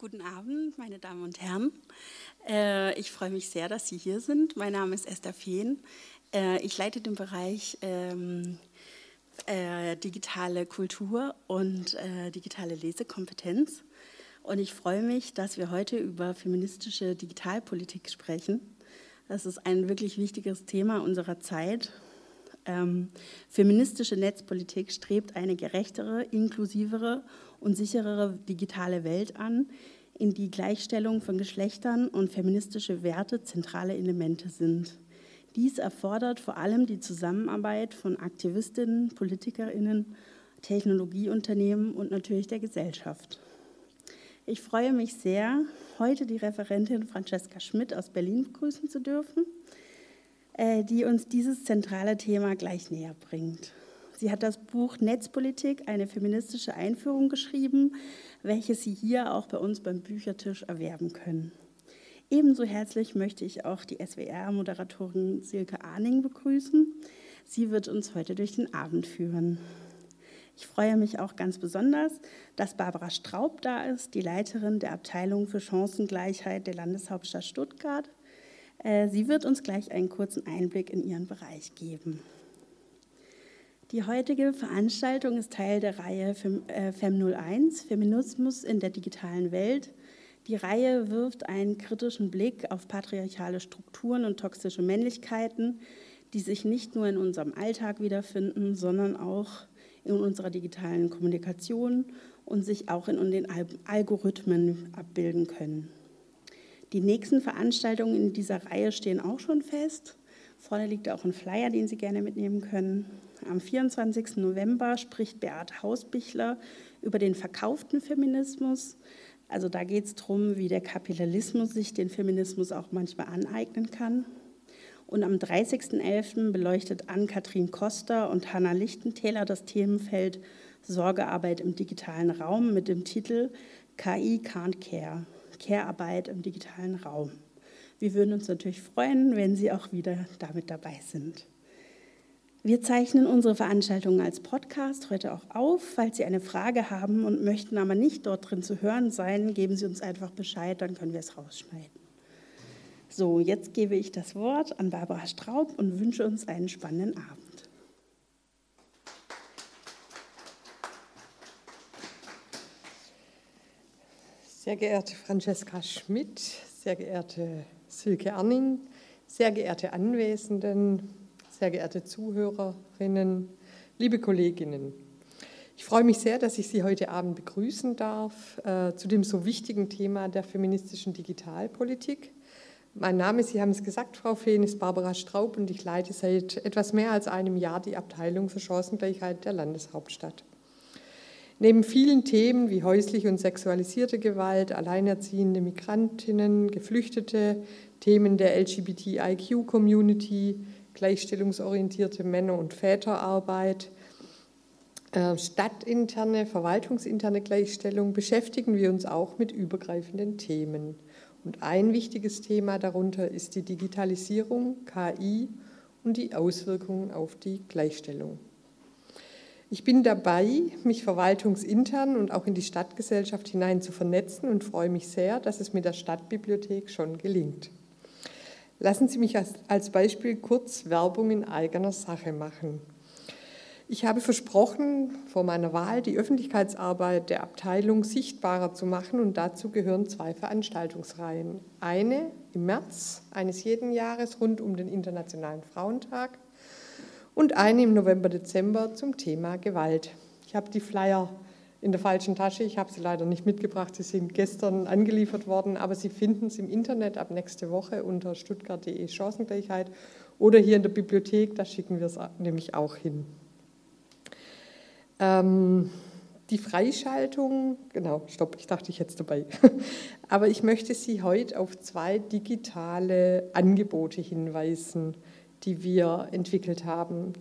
Guten Abend, meine Damen und Herren. Äh, ich freue mich sehr, dass Sie hier sind. Mein Name ist Esther Fehn. Äh, ich leite den Bereich ähm, äh, digitale Kultur und digitale Lesekompetenz. Und ich freue mich, dass wir heute über feministische Digitalpolitik sprechen. Das ist ein wirklich wichtiges Thema unserer Zeit. Ähm, feministische Netzpolitik strebt eine gerechtere, inklusivere und sicherere digitale Welt an, in die Gleichstellung von Geschlechtern und feministische Werte zentrale Elemente sind. Dies erfordert vor allem die Zusammenarbeit von Aktivistinnen, Politikerinnen, Technologieunternehmen und natürlich der Gesellschaft. Ich freue mich sehr, heute die Referentin Francesca Schmidt aus Berlin begrüßen zu dürfen, die uns dieses zentrale Thema gleich näher bringt. Sie hat das Buch Netzpolitik, eine feministische Einführung geschrieben, welches Sie hier auch bei uns beim Büchertisch erwerben können. Ebenso herzlich möchte ich auch die SWR-Moderatorin Silke Arning begrüßen. Sie wird uns heute durch den Abend führen. Ich freue mich auch ganz besonders, dass Barbara Straub da ist, die Leiterin der Abteilung für Chancengleichheit der Landeshauptstadt Stuttgart. Äh, sie wird uns gleich einen kurzen Einblick in ihren Bereich geben. Die heutige Veranstaltung ist Teil der Reihe FEM01, äh, Feminismus in der digitalen Welt. Die Reihe wirft einen kritischen Blick auf patriarchale Strukturen und toxische Männlichkeiten, die sich nicht nur in unserem Alltag wiederfinden, sondern auch in unserer digitalen Kommunikation und sich auch in den Algorithmen abbilden können. Die nächsten Veranstaltungen in dieser Reihe stehen auch schon fest. Vorne liegt auch ein Flyer, den Sie gerne mitnehmen können. Am 24. November spricht Beate Hausbichler über den verkauften Feminismus. Also da geht es darum, wie der Kapitalismus sich den Feminismus auch manchmal aneignen kann. Und am 30.11. beleuchtet Ann-Kathrin Koster und Hanna Lichtentäler das Themenfeld Sorgearbeit im digitalen Raum mit dem Titel KI Can't Care, Care-Arbeit im digitalen Raum. Wir würden uns natürlich freuen, wenn Sie auch wieder damit dabei sind. Wir zeichnen unsere Veranstaltungen als Podcast heute auch auf. Falls Sie eine Frage haben und möchten aber nicht dort drin zu hören sein, geben Sie uns einfach Bescheid, dann können wir es rausschneiden. So, jetzt gebe ich das Wort an Barbara Straub und wünsche uns einen spannenden Abend. Sehr geehrte Francesca Schmidt, sehr geehrte Silke Erning, sehr geehrte Anwesenden, sehr geehrte Zuhörerinnen, liebe Kolleginnen. Ich freue mich sehr, dass ich Sie heute Abend begrüßen darf äh, zu dem so wichtigen Thema der feministischen Digitalpolitik. Mein Name, Sie haben es gesagt, Frau Fehn, ist Barbara Straub und ich leite seit etwas mehr als einem Jahr die Abteilung für Chancengleichheit der Landeshauptstadt. Neben vielen Themen wie häusliche und sexualisierte Gewalt, alleinerziehende Migrantinnen, Geflüchtete, Themen der LGBTIQ-Community, gleichstellungsorientierte Männer- und Väterarbeit, äh, stadtinterne, verwaltungsinterne Gleichstellung beschäftigen wir uns auch mit übergreifenden Themen. Und ein wichtiges Thema darunter ist die Digitalisierung, KI und die Auswirkungen auf die Gleichstellung. Ich bin dabei, mich verwaltungsintern und auch in die Stadtgesellschaft hinein zu vernetzen und freue mich sehr, dass es mit der Stadtbibliothek schon gelingt. Lassen Sie mich als Beispiel kurz Werbung in eigener Sache machen. Ich habe versprochen, vor meiner Wahl die Öffentlichkeitsarbeit der Abteilung sichtbarer zu machen und dazu gehören zwei Veranstaltungsreihen. Eine im März eines jeden Jahres rund um den Internationalen Frauentag und eine im November-Dezember zum Thema Gewalt. Ich habe die Flyer in der falschen Tasche. Ich habe sie leider nicht mitgebracht. Sie sind gestern angeliefert worden, aber Sie finden es im Internet ab nächste Woche unter stuttgart.de Chancengleichheit oder hier in der Bibliothek. Da schicken wir es nämlich auch hin. Ähm, die Freischaltung, genau, stopp, ich dachte, ich jetzt dabei. Aber ich möchte Sie heute auf zwei digitale Angebote hinweisen, die wir entwickelt haben.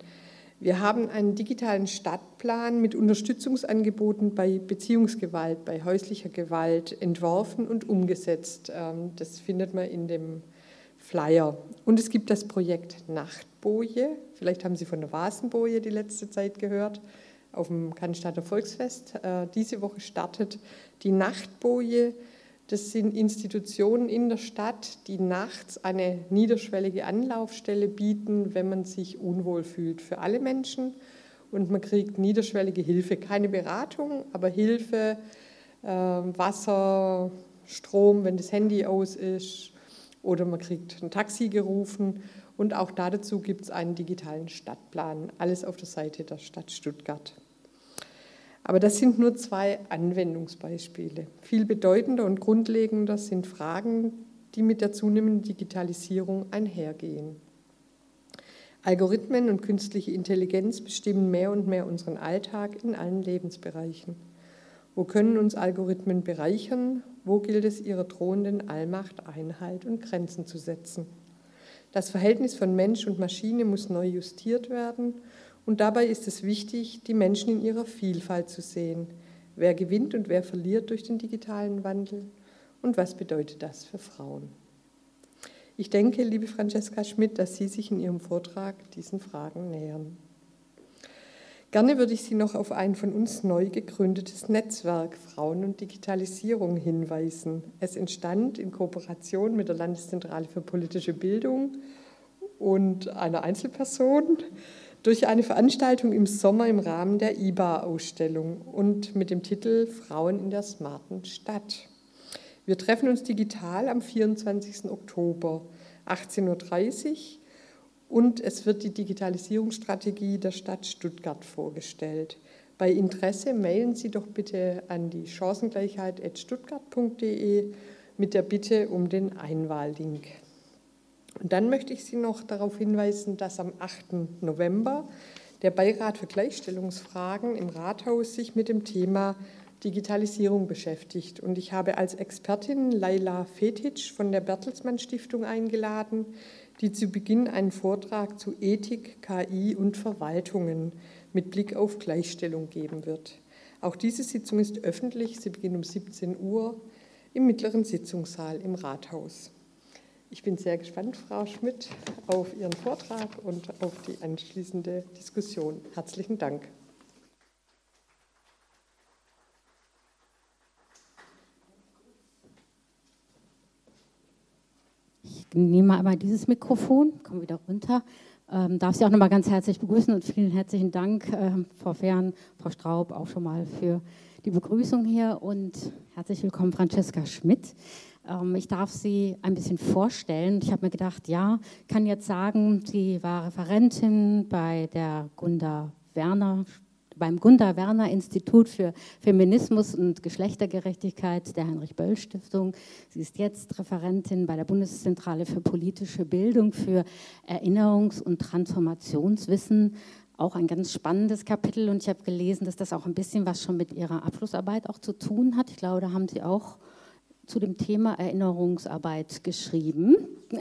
Wir haben einen digitalen Stadtplan mit Unterstützungsangeboten bei Beziehungsgewalt, bei häuslicher Gewalt entworfen und umgesetzt. Ähm, das findet man in dem Flyer. Und es gibt das Projekt Nachtboje. Vielleicht haben Sie von der Vasenboje die letzte Zeit gehört, auf dem Cannstatter Volksfest. Äh, diese Woche startet die Nachtboje Das sind Institutionen in der Stadt, die nachts eine niederschwellige Anlaufstelle bieten, wenn man sich unwohl fühlt für alle Menschen. Und man kriegt niederschwellige Hilfe, keine Beratung, aber Hilfe, äh, Wasser, Strom, wenn das Handy aus ist, oder man kriegt ein Taxi gerufen. Und auch dazu gibt es einen digitalen Stadtplan, alles auf der Seite der Stadt Stuttgart. Aber das sind nur zwei Anwendungsbeispiele. Viel bedeutender und grundlegender sind Fragen, die mit der zunehmenden Digitalisierung einhergehen. Algorithmen und künstliche Intelligenz bestimmen mehr und mehr unseren Alltag in allen Lebensbereichen. Wo können uns Algorithmen bereichern? Wo gilt es ihrer drohenden Allmacht Einhalt und Grenzen zu setzen? Das Verhältnis von Mensch und Maschine muss neu justiert werden und dabei ist es wichtig, die Menschen in ihrer Vielfalt zu sehen. Wer gewinnt und wer verliert durch den digitalen Wandel? Und was bedeutet das für Frauen? Ich denke, liebe Francesca Schmidt, dass Sie sich in Ihrem Vortrag diesen Fragen nähern. Gerne würde ich Sie noch auf ein von uns neu gegründetes Netzwerk Frauen und Digitalisierung hinweisen. Es entstand in Kooperation mit der Landeszentrale für politische Bildung und einer Einzelperson durch eine Veranstaltung im Sommer im Rahmen der IBA-Ausstellung und mit dem Titel Frauen in der smarten Stadt. Wir treffen uns digital am 24. Oktober 18.30 Uhr und es wird die Digitalisierungsstrategie der Stadt Stuttgart vorgestellt. Bei Interesse mailen Sie doch bitte an die chancengleichheit.stuttgart.de mit der Bitte um den Einwahllink. Und dann möchte ich Sie noch darauf hinweisen, dass am 8. November der Beirat für Gleichstellungsfragen im Rathaus sich mit dem Thema Digitalisierung beschäftigt. Und ich habe als Expertin Laila Fetitsch von der Bertelsmann Stiftung eingeladen, die zu Beginn einen Vortrag zu Ethik, KI und Verwaltungen mit Blick auf Gleichstellung geben wird. Auch diese Sitzung ist öffentlich. Sie beginnt um 17 Uhr im mittleren Sitzungssaal im Rathaus. Ich bin sehr gespannt, Frau Schmidt, auf Ihren Vortrag und auf die anschließende Diskussion. Herzlichen Dank. Ich nehme einmal dieses Mikrofon, komme wieder runter. Ähm, darf Sie auch nochmal ganz herzlich begrüßen und vielen herzlichen Dank, äh, Frau Fern, Frau Straub, auch schon mal für die Begrüßung hier und herzlich willkommen, Francesca Schmidt. Ähm, ich darf Sie ein bisschen vorstellen. Ich habe mir gedacht, ja, kann jetzt sagen, sie war Referentin bei der Gunda Werner beim Gunda Werner Institut für Feminismus und Geschlechtergerechtigkeit der Heinrich Böll Stiftung. Sie ist jetzt Referentin bei der Bundeszentrale für politische Bildung für Erinnerungs- und Transformationswissen. Auch ein ganz spannendes Kapitel und ich habe gelesen, dass das auch ein bisschen was schon mit ihrer Abschlussarbeit auch zu tun hat. Ich glaube, da haben Sie auch zu dem Thema Erinnerungsarbeit geschrieben.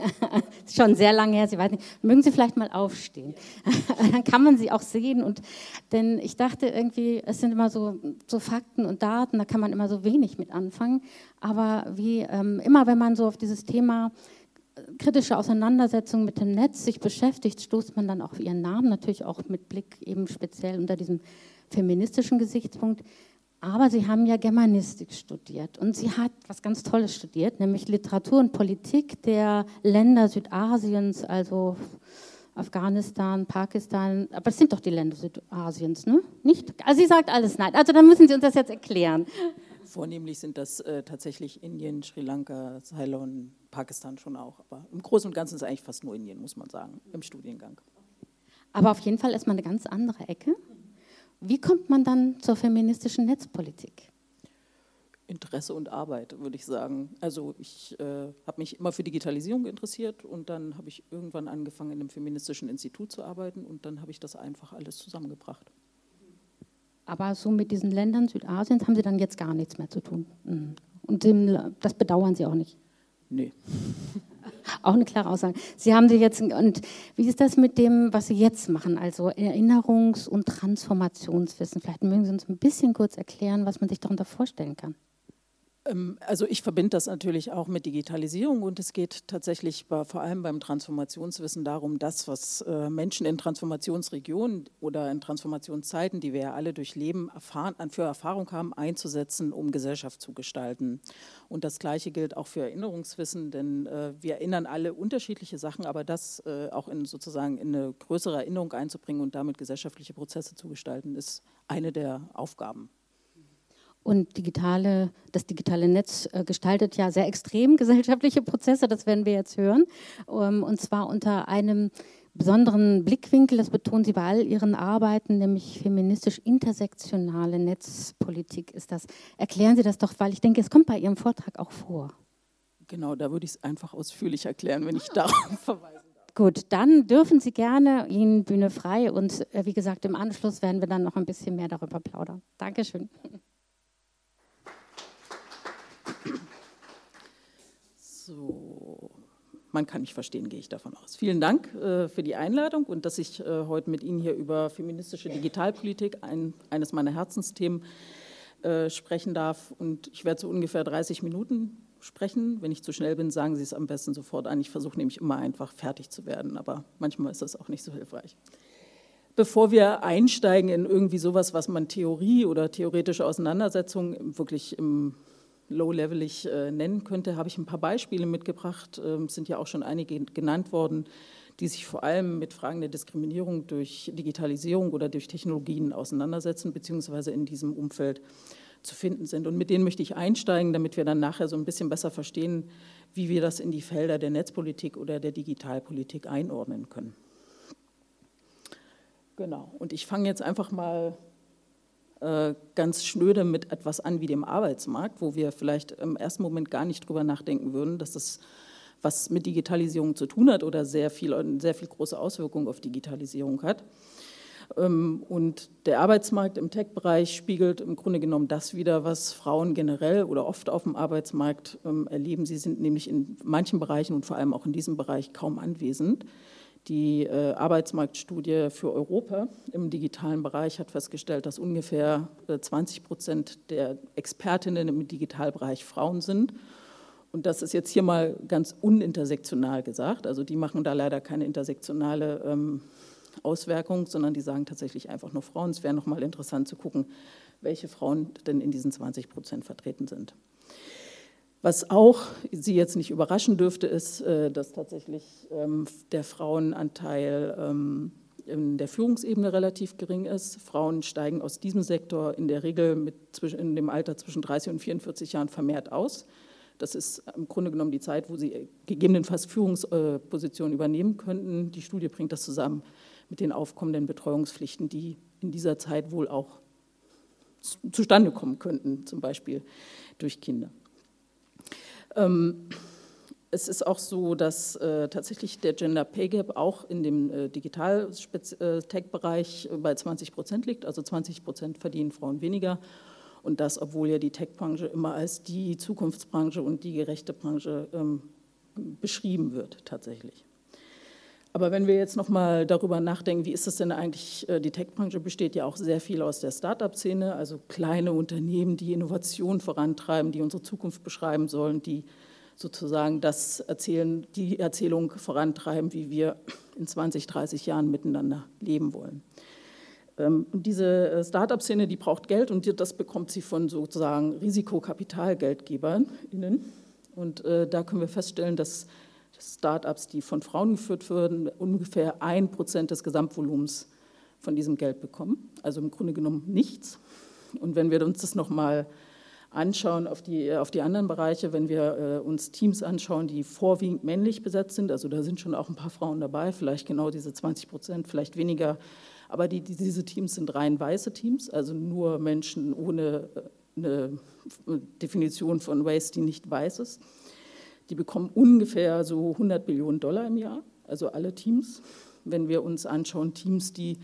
Schon sehr lange her, Sie weiß nicht. Mögen Sie vielleicht mal aufstehen? Dann kann man sie auch sehen. Und, denn ich dachte irgendwie, es sind immer so, so Fakten und Daten, da kann man immer so wenig mit anfangen. Aber wie ähm, immer, wenn man so auf dieses Thema äh, kritische Auseinandersetzung mit dem Netz sich beschäftigt, stoßt man dann auch auf ihren Namen, natürlich auch mit Blick eben speziell unter diesem feministischen Gesichtspunkt. Aber sie haben ja Germanistik studiert und sie hat was ganz Tolles studiert, nämlich Literatur und Politik der Länder Südasiens, also Afghanistan, Pakistan, aber das sind doch die Länder Südasiens, ne? Nicht? Also sie sagt alles nein. Also dann müssen Sie uns das jetzt erklären. Vornehmlich sind das äh, tatsächlich Indien, Sri Lanka, Ceylon, Pakistan schon auch. Aber im Großen und Ganzen ist es eigentlich fast nur Indien, muss man sagen, im Studiengang. Aber auf jeden Fall ist man eine ganz andere Ecke. Wie kommt man dann zur feministischen Netzpolitik? Interesse und Arbeit, würde ich sagen. Also ich äh, habe mich immer für Digitalisierung interessiert und dann habe ich irgendwann angefangen, in einem feministischen Institut zu arbeiten und dann habe ich das einfach alles zusammengebracht. Aber so mit diesen Ländern Südasiens haben Sie dann jetzt gar nichts mehr zu tun. Mhm. Und das bedauern Sie auch nicht? Nee. Auch eine klare Aussage. Sie haben sich jetzt, und wie ist das mit dem, was Sie jetzt machen, also Erinnerungs- und Transformationswissen? Vielleicht mögen Sie uns ein bisschen kurz erklären, was man sich darunter vorstellen kann. Ähm, also ich verbinde das natürlich auch mit Digitalisierung und es geht tatsächlich bei, vor allem beim Transformationswissen darum, das, was äh, Menschen in Transformationsregionen oder in Transformationszeiten, die wir ja alle durchleben, erfahren, für Erfahrung haben, einzusetzen, um Gesellschaft zu gestalten. Und das Gleiche gilt auch für Erinnerungswissen, denn äh, wir erinnern alle unterschiedliche Sachen, aber das äh, auch in sozusagen in eine größere Erinnerung einzubringen und damit gesellschaftliche Prozesse zu gestalten, ist eine der Aufgaben. Und digitale, das digitale Netz äh, gestaltet ja sehr extrem gesellschaftliche Prozesse, das werden wir jetzt hören. Ähm, und zwar unter einem besonderen Blickwinkel, das betonen Sie bei all Ihren Arbeiten, nämlich feministisch-intersektionale Netzpolitik ist das. Erklären Sie das doch, weil ich denke, es kommt bei Ihrem Vortrag auch vor. Genau, da würde ich es einfach ausführlich erklären, wenn ich darauf verweise. Gut, dann dürfen Sie gerne Ihnen Bühne frei und äh, wie gesagt, im Anschluss werden wir dann noch ein bisschen mehr darüber plaudern. Dankeschön. So, man kann mich verstehen, gehe ich davon aus. Vielen Dank äh, für die Einladung und dass ich äh, heute mit Ihnen hier über feministische Digitalpolitik, ein, eines meiner Herzensthemen, äh, sprechen darf. Und ich werde so ungefähr 30 Minuten sprechen. Wenn ich zu schnell bin, sagen Sie es am besten sofort an. Ich versuche nämlich immer einfach fertig zu werden, aber manchmal ist das auch nicht so hilfreich. Bevor wir einsteigen in irgendwie sowas, was man Theorie oder theoretische Auseinandersetzungen wirklich im low-levelig äh, nennen könnte, habe ich ein paar Beispiele mitgebracht. Ähm, sind ja auch schon einige genannt worden, die sich vor allem mit Fragen der Diskriminierung durch Digitalisierung oder durch Technologien auseinandersetzen, beziehungsweise in diesem Umfeld zu finden sind. Und mit denen möchte ich einsteigen, damit wir dann nachher so ein bisschen besser verstehen, wie wir das in die Felder der Netzpolitik oder der Digitalpolitik einordnen können. Genau. Und ich fange jetzt einfach mal ganz schnöde mit etwas an wie dem Arbeitsmarkt, wo wir vielleicht im ersten Moment gar nicht drüber nachdenken würden, dass das was mit Digitalisierung zu tun hat oder sehr viel, sehr viel große Auswirkungen auf Digitalisierung hat. Ähm, und der Arbeitsmarkt im Tech-Bereich spiegelt im Grunde genommen das wieder, was Frauen generell oder oft auf dem Arbeitsmarkt ähm, erleben. Sie sind nämlich in manchen Bereichen und vor allem auch in diesem Bereich kaum anwesend. Die äh, Arbeitsmarktstudie für Europa im digitalen Bereich hat festgestellt, dass ungefähr 20 äh, Prozent der Expertinnen im Digitalbereich Frauen sind. Und das ist jetzt hier mal ganz unintersektional gesagt. Also die machen da leider keine intersektionale ähm, Auswirkung, sondern die sagen tatsächlich einfach nur Frauen. Es wäre nochmal interessant zu gucken, welche Frauen denn in diesen 20 Prozent vertreten sind. Was auch Sie jetzt nicht überraschen dürfte, ist, äh, dass tatsächlich ähm, der Frauenanteil ähm, in der Führungsebene relativ gering ist. Frauen steigen aus diesem Sektor in der Regel mit, in dem Alter zwischen 30 und 44 Jahren vermehrt aus. Das ist im Grunde genommen die Zeit, wo sie gegebenenfalls Führungspositionen übernehmen könnten. Die Studie bringt das zusammen mit den aufkommenden Betreuungspflichten, die in dieser Zeit wohl auch zustande kommen könnten, zum Beispiel durch Kinder. Ähm, es ist auch so, dass äh, tatsächlich der Gender Pay Gap auch in dem äh, Digital-Tech-Bereich bei 20 Prozent liegt. Also 20 Prozent verdienen Frauen weniger. Und das, obwohl ja die Tech-Branche immer als die Zukunftsbranche und die gerechte Branche ähm, beschrieben wird, tatsächlich. Aber wenn wir jetzt nochmal darüber nachdenken, wie ist es denn eigentlich, äh, die Tech-Branche besteht ja auch sehr viel aus der Start-up-Szene, also kleine Unternehmen, die Innovation vorantreiben, die unsere Zukunft beschreiben sollen, die sozusagen das erzählen, die Erzählung vorantreiben, wie wir in 20, 30 Jahren miteinander leben wollen. Ähm, und diese äh, Start-up-Szene, die braucht Geld und das bekommt sie von sozusagen Risikokapitalgeldgebern. Und äh, da können wir feststellen, dass Start-ups, die von Frauen geführt würden, ungefähr ein Prozent des Gesamtvolumens von diesem Geld bekommen. Also im Grunde genommen nichts. Und wenn wir uns das nochmal anschauen auf die, auf die anderen Bereiche, wenn wir äh, uns Teams anschauen, die vorwiegend männlich besetzt sind, also da sind schon auch ein paar Frauen dabei, vielleicht genau diese 20 Prozent, vielleicht weniger, aber die, die, diese Teams sind rein weiße Teams, also nur Menschen ohne äh, eine Definition von Race, die nicht weiß ist. Die bekommen ungefähr so 100 Billionen Dollar im Jahr, also alle Teams. Wenn wir uns anschauen, Teams, die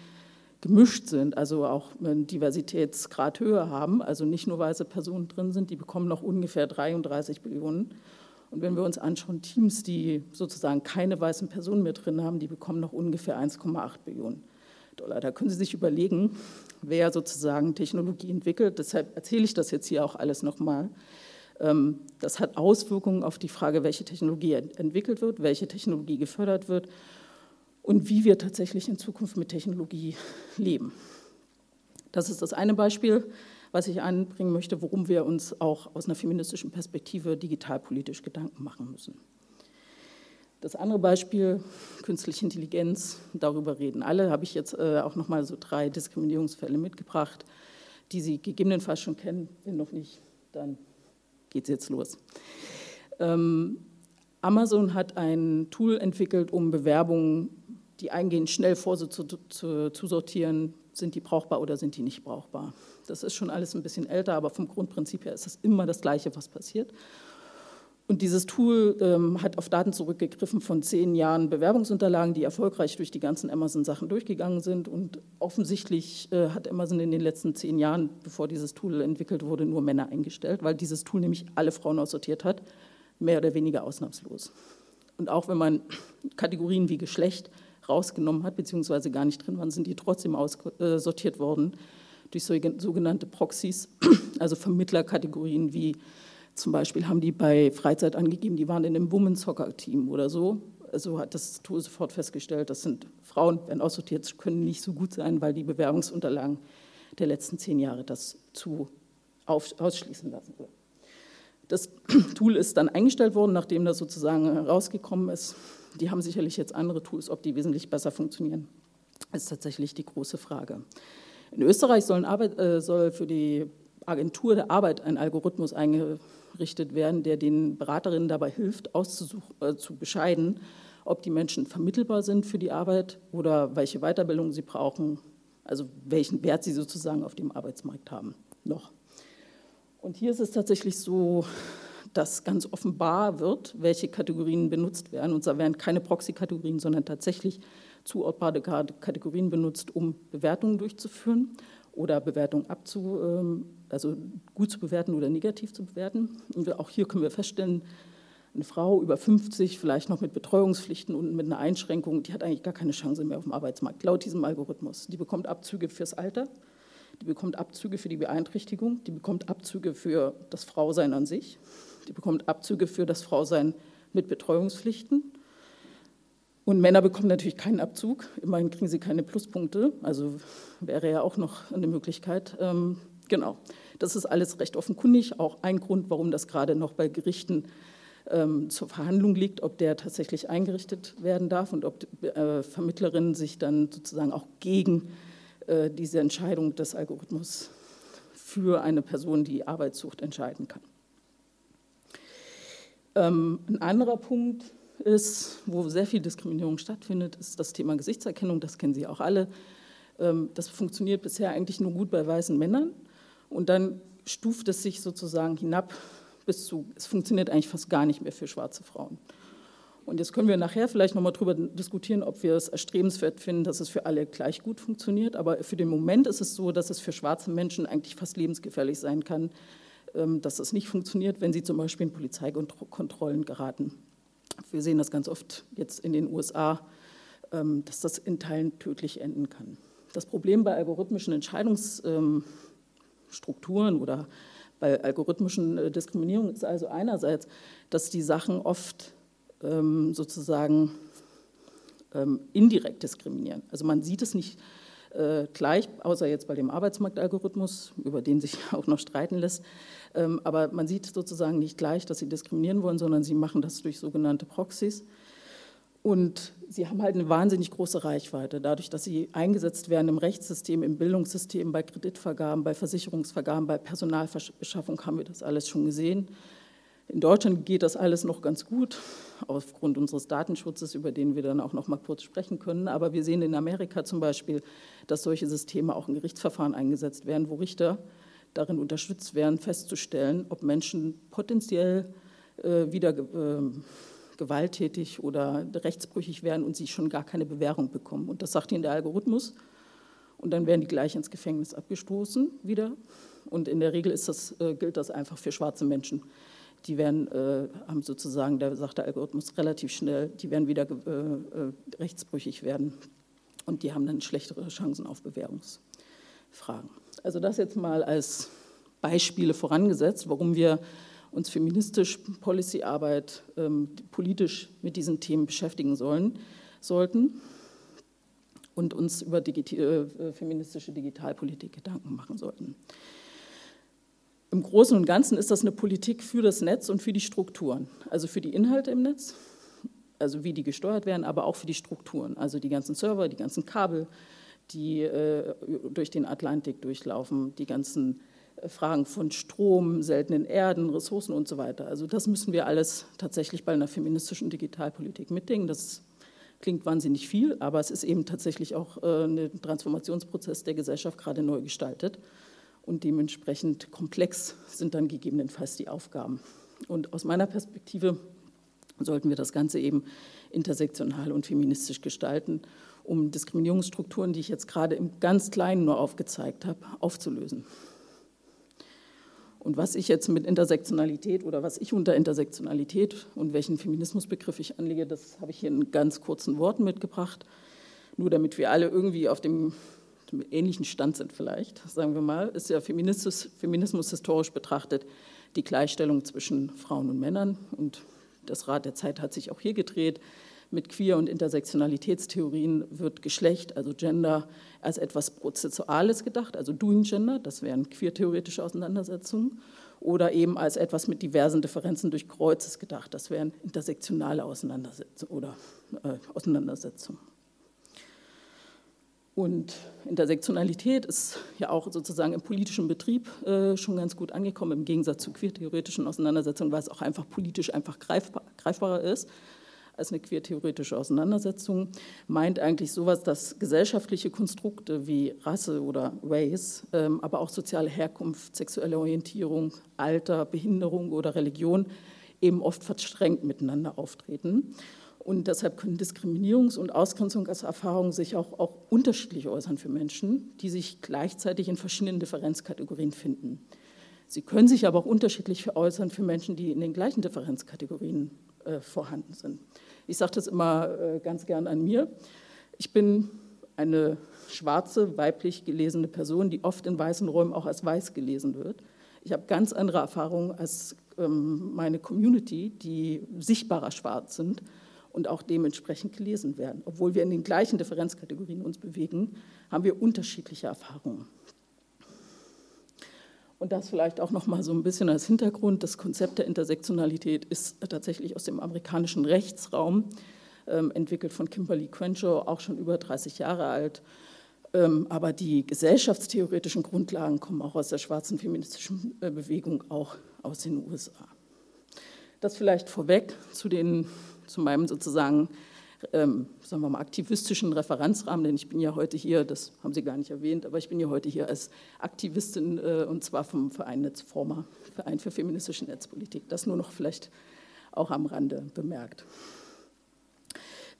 gemischt sind, also auch einen Diversitätsgrad höher haben, also nicht nur weiße Personen drin sind, die bekommen noch ungefähr 33 Billionen. Und wenn wir uns anschauen, Teams, die sozusagen keine weißen Personen mehr drin haben, die bekommen noch ungefähr 1,8 Billionen Dollar. Da können Sie sich überlegen, wer sozusagen Technologie entwickelt. Deshalb erzähle ich das jetzt hier auch alles nochmal. Ähm, das hat Auswirkungen auf die Frage, welche Technologie entwickelt wird, welche Technologie gefördert wird und wie wir tatsächlich in Zukunft mit Technologie leben. Das ist das eine Beispiel, was ich anbringen möchte, worum wir uns auch aus einer feministischen Perspektive digitalpolitisch Gedanken machen müssen. Das andere Beispiel, künstliche Intelligenz, darüber reden alle, habe ich jetzt äh, auch nochmal so drei Diskriminierungsfälle mitgebracht, die Sie gegebenenfalls schon kennen. Wenn noch nicht, dann geht es jetzt los. Ähm, Amazon hat ein Tool entwickelt, um Bewerbungen, die eingehen, schnell vorzusortieren, sind die brauchbar oder sind die nicht brauchbar. Das ist schon alles ein bisschen älter, aber vom Grundprinzip her ist es immer das Gleiche, was passiert. Und dieses Tool ähm, hat auf Daten zurückgegriffen von zehn Jahren Bewerbungsunterlagen, die erfolgreich durch die ganzen Amazon-Sachen durchgegangen sind. Und offensichtlich äh, hat Amazon in den letzten zehn Jahren, bevor dieses Tool entwickelt wurde, nur Männer eingestellt, weil dieses Tool nämlich alle Frauen aussortiert hat, mehr oder weniger ausnahmslos. Und auch wenn man Kategorien wie Geschlecht rausgenommen hat, beziehungsweise gar nicht drin waren, sind die trotzdem aussortiert worden durch sogenannte Proxys, also Vermittlerkategorien wie zum Beispiel haben die bei Freizeit angegeben, die waren in einem Women's Soccer Team oder so. Also hat das Tool sofort festgestellt, das sind Frauen, werden aussortiert, können nicht so gut sein, weil die Bewerbungsunterlagen der letzten zehn Jahre das zu auf, ausschließen lassen. Das Tool ist dann eingestellt worden, nachdem das sozusagen rausgekommen ist. Die haben sicherlich jetzt andere Tools, ob die wesentlich besser funktionieren, ist tatsächlich die große Frage. In Österreich Arbeit, äh, soll für die Agentur der Arbeit ein Algorithmus eingerichtet werden, der den Beraterinnen dabei hilft, äh, zu bescheiden, ob die Menschen vermittelbar sind für die Arbeit oder welche Weiterbildung sie brauchen, also welchen Wert sie sozusagen auf dem Arbeitsmarkt haben noch. Und hier ist es tatsächlich so, dass ganz offenbar wird, welche Kategorien benutzt werden. Und zwar werden keine Proxy-Kategorien, sondern tatsächlich zuordbare Kategorien benutzt, um Bewertungen durchzuführen oder Bewertungen abzu, ähm, also gut zu bewerten oder negativ zu bewerten. Und auch hier können wir feststellen, eine Frau über 50, vielleicht noch mit Betreuungspflichten und mit einer Einschränkung, die hat eigentlich gar keine Chance mehr auf dem Arbeitsmarkt, laut diesem Algorithmus. Die bekommt Abzüge fürs Alter, die bekommt Abzüge für die Beeinträchtigung, die bekommt Abzüge für das Frausein an sich, die bekommt Abzüge für das Frausein mit Betreuungspflichten und Männer bekommen natürlich keinen Abzug, immerhin kriegen sie keine Pluspunkte, also wäre ja auch noch eine Möglichkeit. Ähm, genau, das ist alles recht offenkundig, auch ein Grund, warum das gerade noch bei Gerichten ähm, zur Verhandlung liegt, ob der tatsächlich eingerichtet werden darf und ob äh, Vermittlerinnen sich dann sozusagen auch gegen äh, diese Entscheidung des Algorithmus für eine Person, die Arbeit sucht, entscheiden kann. Ähm, ein anderer Punkt, ist, wo sehr viel Diskriminierung stattfindet, ist das Thema Gesichtserkennung. Das kennen Sie auch alle. Ähm, das funktioniert bisher eigentlich nur gut bei weißen Männern. Und dann stuft es sich sozusagen hinab bis zu, es funktioniert eigentlich fast gar nicht mehr für schwarze Frauen. Und jetzt können wir nachher vielleicht nochmal darüber diskutieren, ob wir es erstrebenswert finden, dass es für alle gleich gut funktioniert. Aber für den Moment ist es so, dass es für schwarze Menschen eigentlich fast lebensgefährlich sein kann, ähm, dass es nicht funktioniert, wenn sie zum Beispiel in Polizeikontrollen geraten. Wir sehen das ganz oft jetzt in den USA, ähm, dass das in Teilen tödlich enden kann. Das Problem bei algorithmischen Entscheidungsstrukturen oder bei algorithmischen äh, Diskriminierungen ist also einerseits, dass die Sachen oft ähm, sozusagen ähm, indirekt diskriminieren. Also man sieht es nicht äh, gleich, außer jetzt bei dem Arbeitsmarktalgorithmus, über den sich auch noch streiten lässt. Ähm, aber man sieht sozusagen nicht gleich, dass sie diskriminieren wollen, sondern sie machen das durch sogenannte Proxys. Und sie haben halt eine wahnsinnig große Reichweite, dadurch, dass sie eingesetzt werden im Rechtssystem, im Bildungssystem, bei Kreditvergaben, bei Versicherungsvergaben, bei Personalbeschaffung haben wir das alles schon gesehen. In Deutschland geht das alles noch ganz gut, aufgrund unseres Datenschutzes, über den wir dann auch noch mal kurz sprechen können. Aber wir sehen in Amerika zum Beispiel, dass solche Systeme auch in Gerichtsverfahren eingesetzt werden, wo Richter darin unterstützt werden, festzustellen, ob Menschen potenziell äh, wieder äh, gewalttätig oder rechtsbrüchig werden und sie schon gar keine Bewährung bekommen. Und das sagt ihnen der Algorithmus. Und dann werden die gleich ins Gefängnis abgestoßen wieder. Und in der Regel das, äh, gilt das einfach für schwarze Menschen die werden, äh, haben sozusagen, da sagt der Algorithmus relativ schnell, die werden wieder äh, äh, rechtsbrüchig werden und die haben dann schlechtere Chancen auf Bewährungsfragen. Also das jetzt mal als Beispiele vorangesetzt, warum wir uns feministisch Policyarbeit ähm, politisch mit diesen Themen beschäftigen sollen, sollten und uns über Digi äh, feministische Digitalpolitik Gedanken machen sollten. Im Großen und Ganzen ist das eine Politik für das Netz und für die Strukturen, also für die Inhalte im Netz, also wie die gesteuert werden, aber auch für die Strukturen, also die ganzen Server, die ganzen Kabel, die äh, durch den Atlantik durchlaufen, die ganzen äh, Fragen von Strom, seltenen Erden, Ressourcen und so weiter. Also das müssen wir alles tatsächlich bei einer feministischen Digitalpolitik mitdenken. Das klingt wahnsinnig viel, aber es ist eben tatsächlich auch äh, ein Transformationsprozess der Gesellschaft gerade neu gestaltet. Und dementsprechend komplex sind dann gegebenenfalls die Aufgaben. Und aus meiner Perspektive sollten wir das Ganze eben intersektional und feministisch gestalten, um Diskriminierungsstrukturen, die ich jetzt gerade im ganz Kleinen nur aufgezeigt habe, aufzulösen. Und was ich jetzt mit Intersektionalität oder was ich unter Intersektionalität und welchen Feminismusbegriff ich anlege, das habe ich hier in ganz kurzen Worten mitgebracht, nur damit wir alle irgendwie auf dem, dem ähnlichen Stand sind vielleicht, sagen wir mal, ist ja Feminismus, Feminismus historisch betrachtet die Gleichstellung zwischen Frauen und Männern. Und das Rad der Zeit hat sich auch hier gedreht. Mit Queer- und Intersektionalitätstheorien wird Geschlecht, also Gender, als etwas Prozessuales gedacht, also Doing Gender, das wären queer-theoretische Auseinandersetzungen, oder eben als etwas mit diversen Differenzen durch Kreuzes gedacht, das wären intersektionale Auseinandersetzungen oder äh, Auseinandersetzungen. Und Intersektionalität ist ja auch sozusagen im politischen Betrieb äh, schon ganz gut angekommen, im Gegensatz zu queertheoretischen Auseinandersetzungen, weil es auch einfach politisch einfach greifbar, greifbarer ist als eine queertheoretische Auseinandersetzung, meint eigentlich sowas, dass gesellschaftliche Konstrukte wie Rasse oder Race, ähm, aber auch soziale Herkunft, sexuelle Orientierung, Alter, Behinderung oder Religion eben oft verstrengt miteinander auftreten und deshalb können Diskriminierungs- und Ausgrenzungserfahrungen sich auch, auch unterschiedlich äußern für Menschen, die sich gleichzeitig in verschiedenen Differenzkategorien finden. Sie können sich aber auch unterschiedlich äußern für Menschen, die in den gleichen Differenzkategorien äh, vorhanden sind. Ich sage das immer äh, ganz gern an mir. Ich bin eine schwarze, weiblich gelesene Person, die oft in weißen Räumen auch als weiß gelesen wird. Ich habe ganz andere Erfahrungen als ähm, meine Community, die sichtbarer schwarz sind und auch dementsprechend gelesen werden. Obwohl wir in den gleichen Differenzkategorien uns bewegen, haben wir unterschiedliche Erfahrungen. Und das vielleicht auch noch mal so ein bisschen als Hintergrund. Das Konzept der Intersektionalität ist tatsächlich aus dem amerikanischen Rechtsraum ähm, entwickelt von Kimberly Crenshaw, auch schon über 30 Jahre alt. Ähm, aber die gesellschaftstheoretischen Grundlagen kommen auch aus der schwarzen feministischen äh, Bewegung, auch aus den USA. Das vielleicht vorweg zu den zu meinem sozusagen, ähm, sagen wir mal, aktivistischen Referenzrahmen, denn ich bin ja heute hier, das haben Sie gar nicht erwähnt, aber ich bin ja heute hier als Aktivistin äh, und zwar vom Verein Netzformer, Verein für feministische Netzpolitik. Das nur noch vielleicht auch am Rande bemerkt.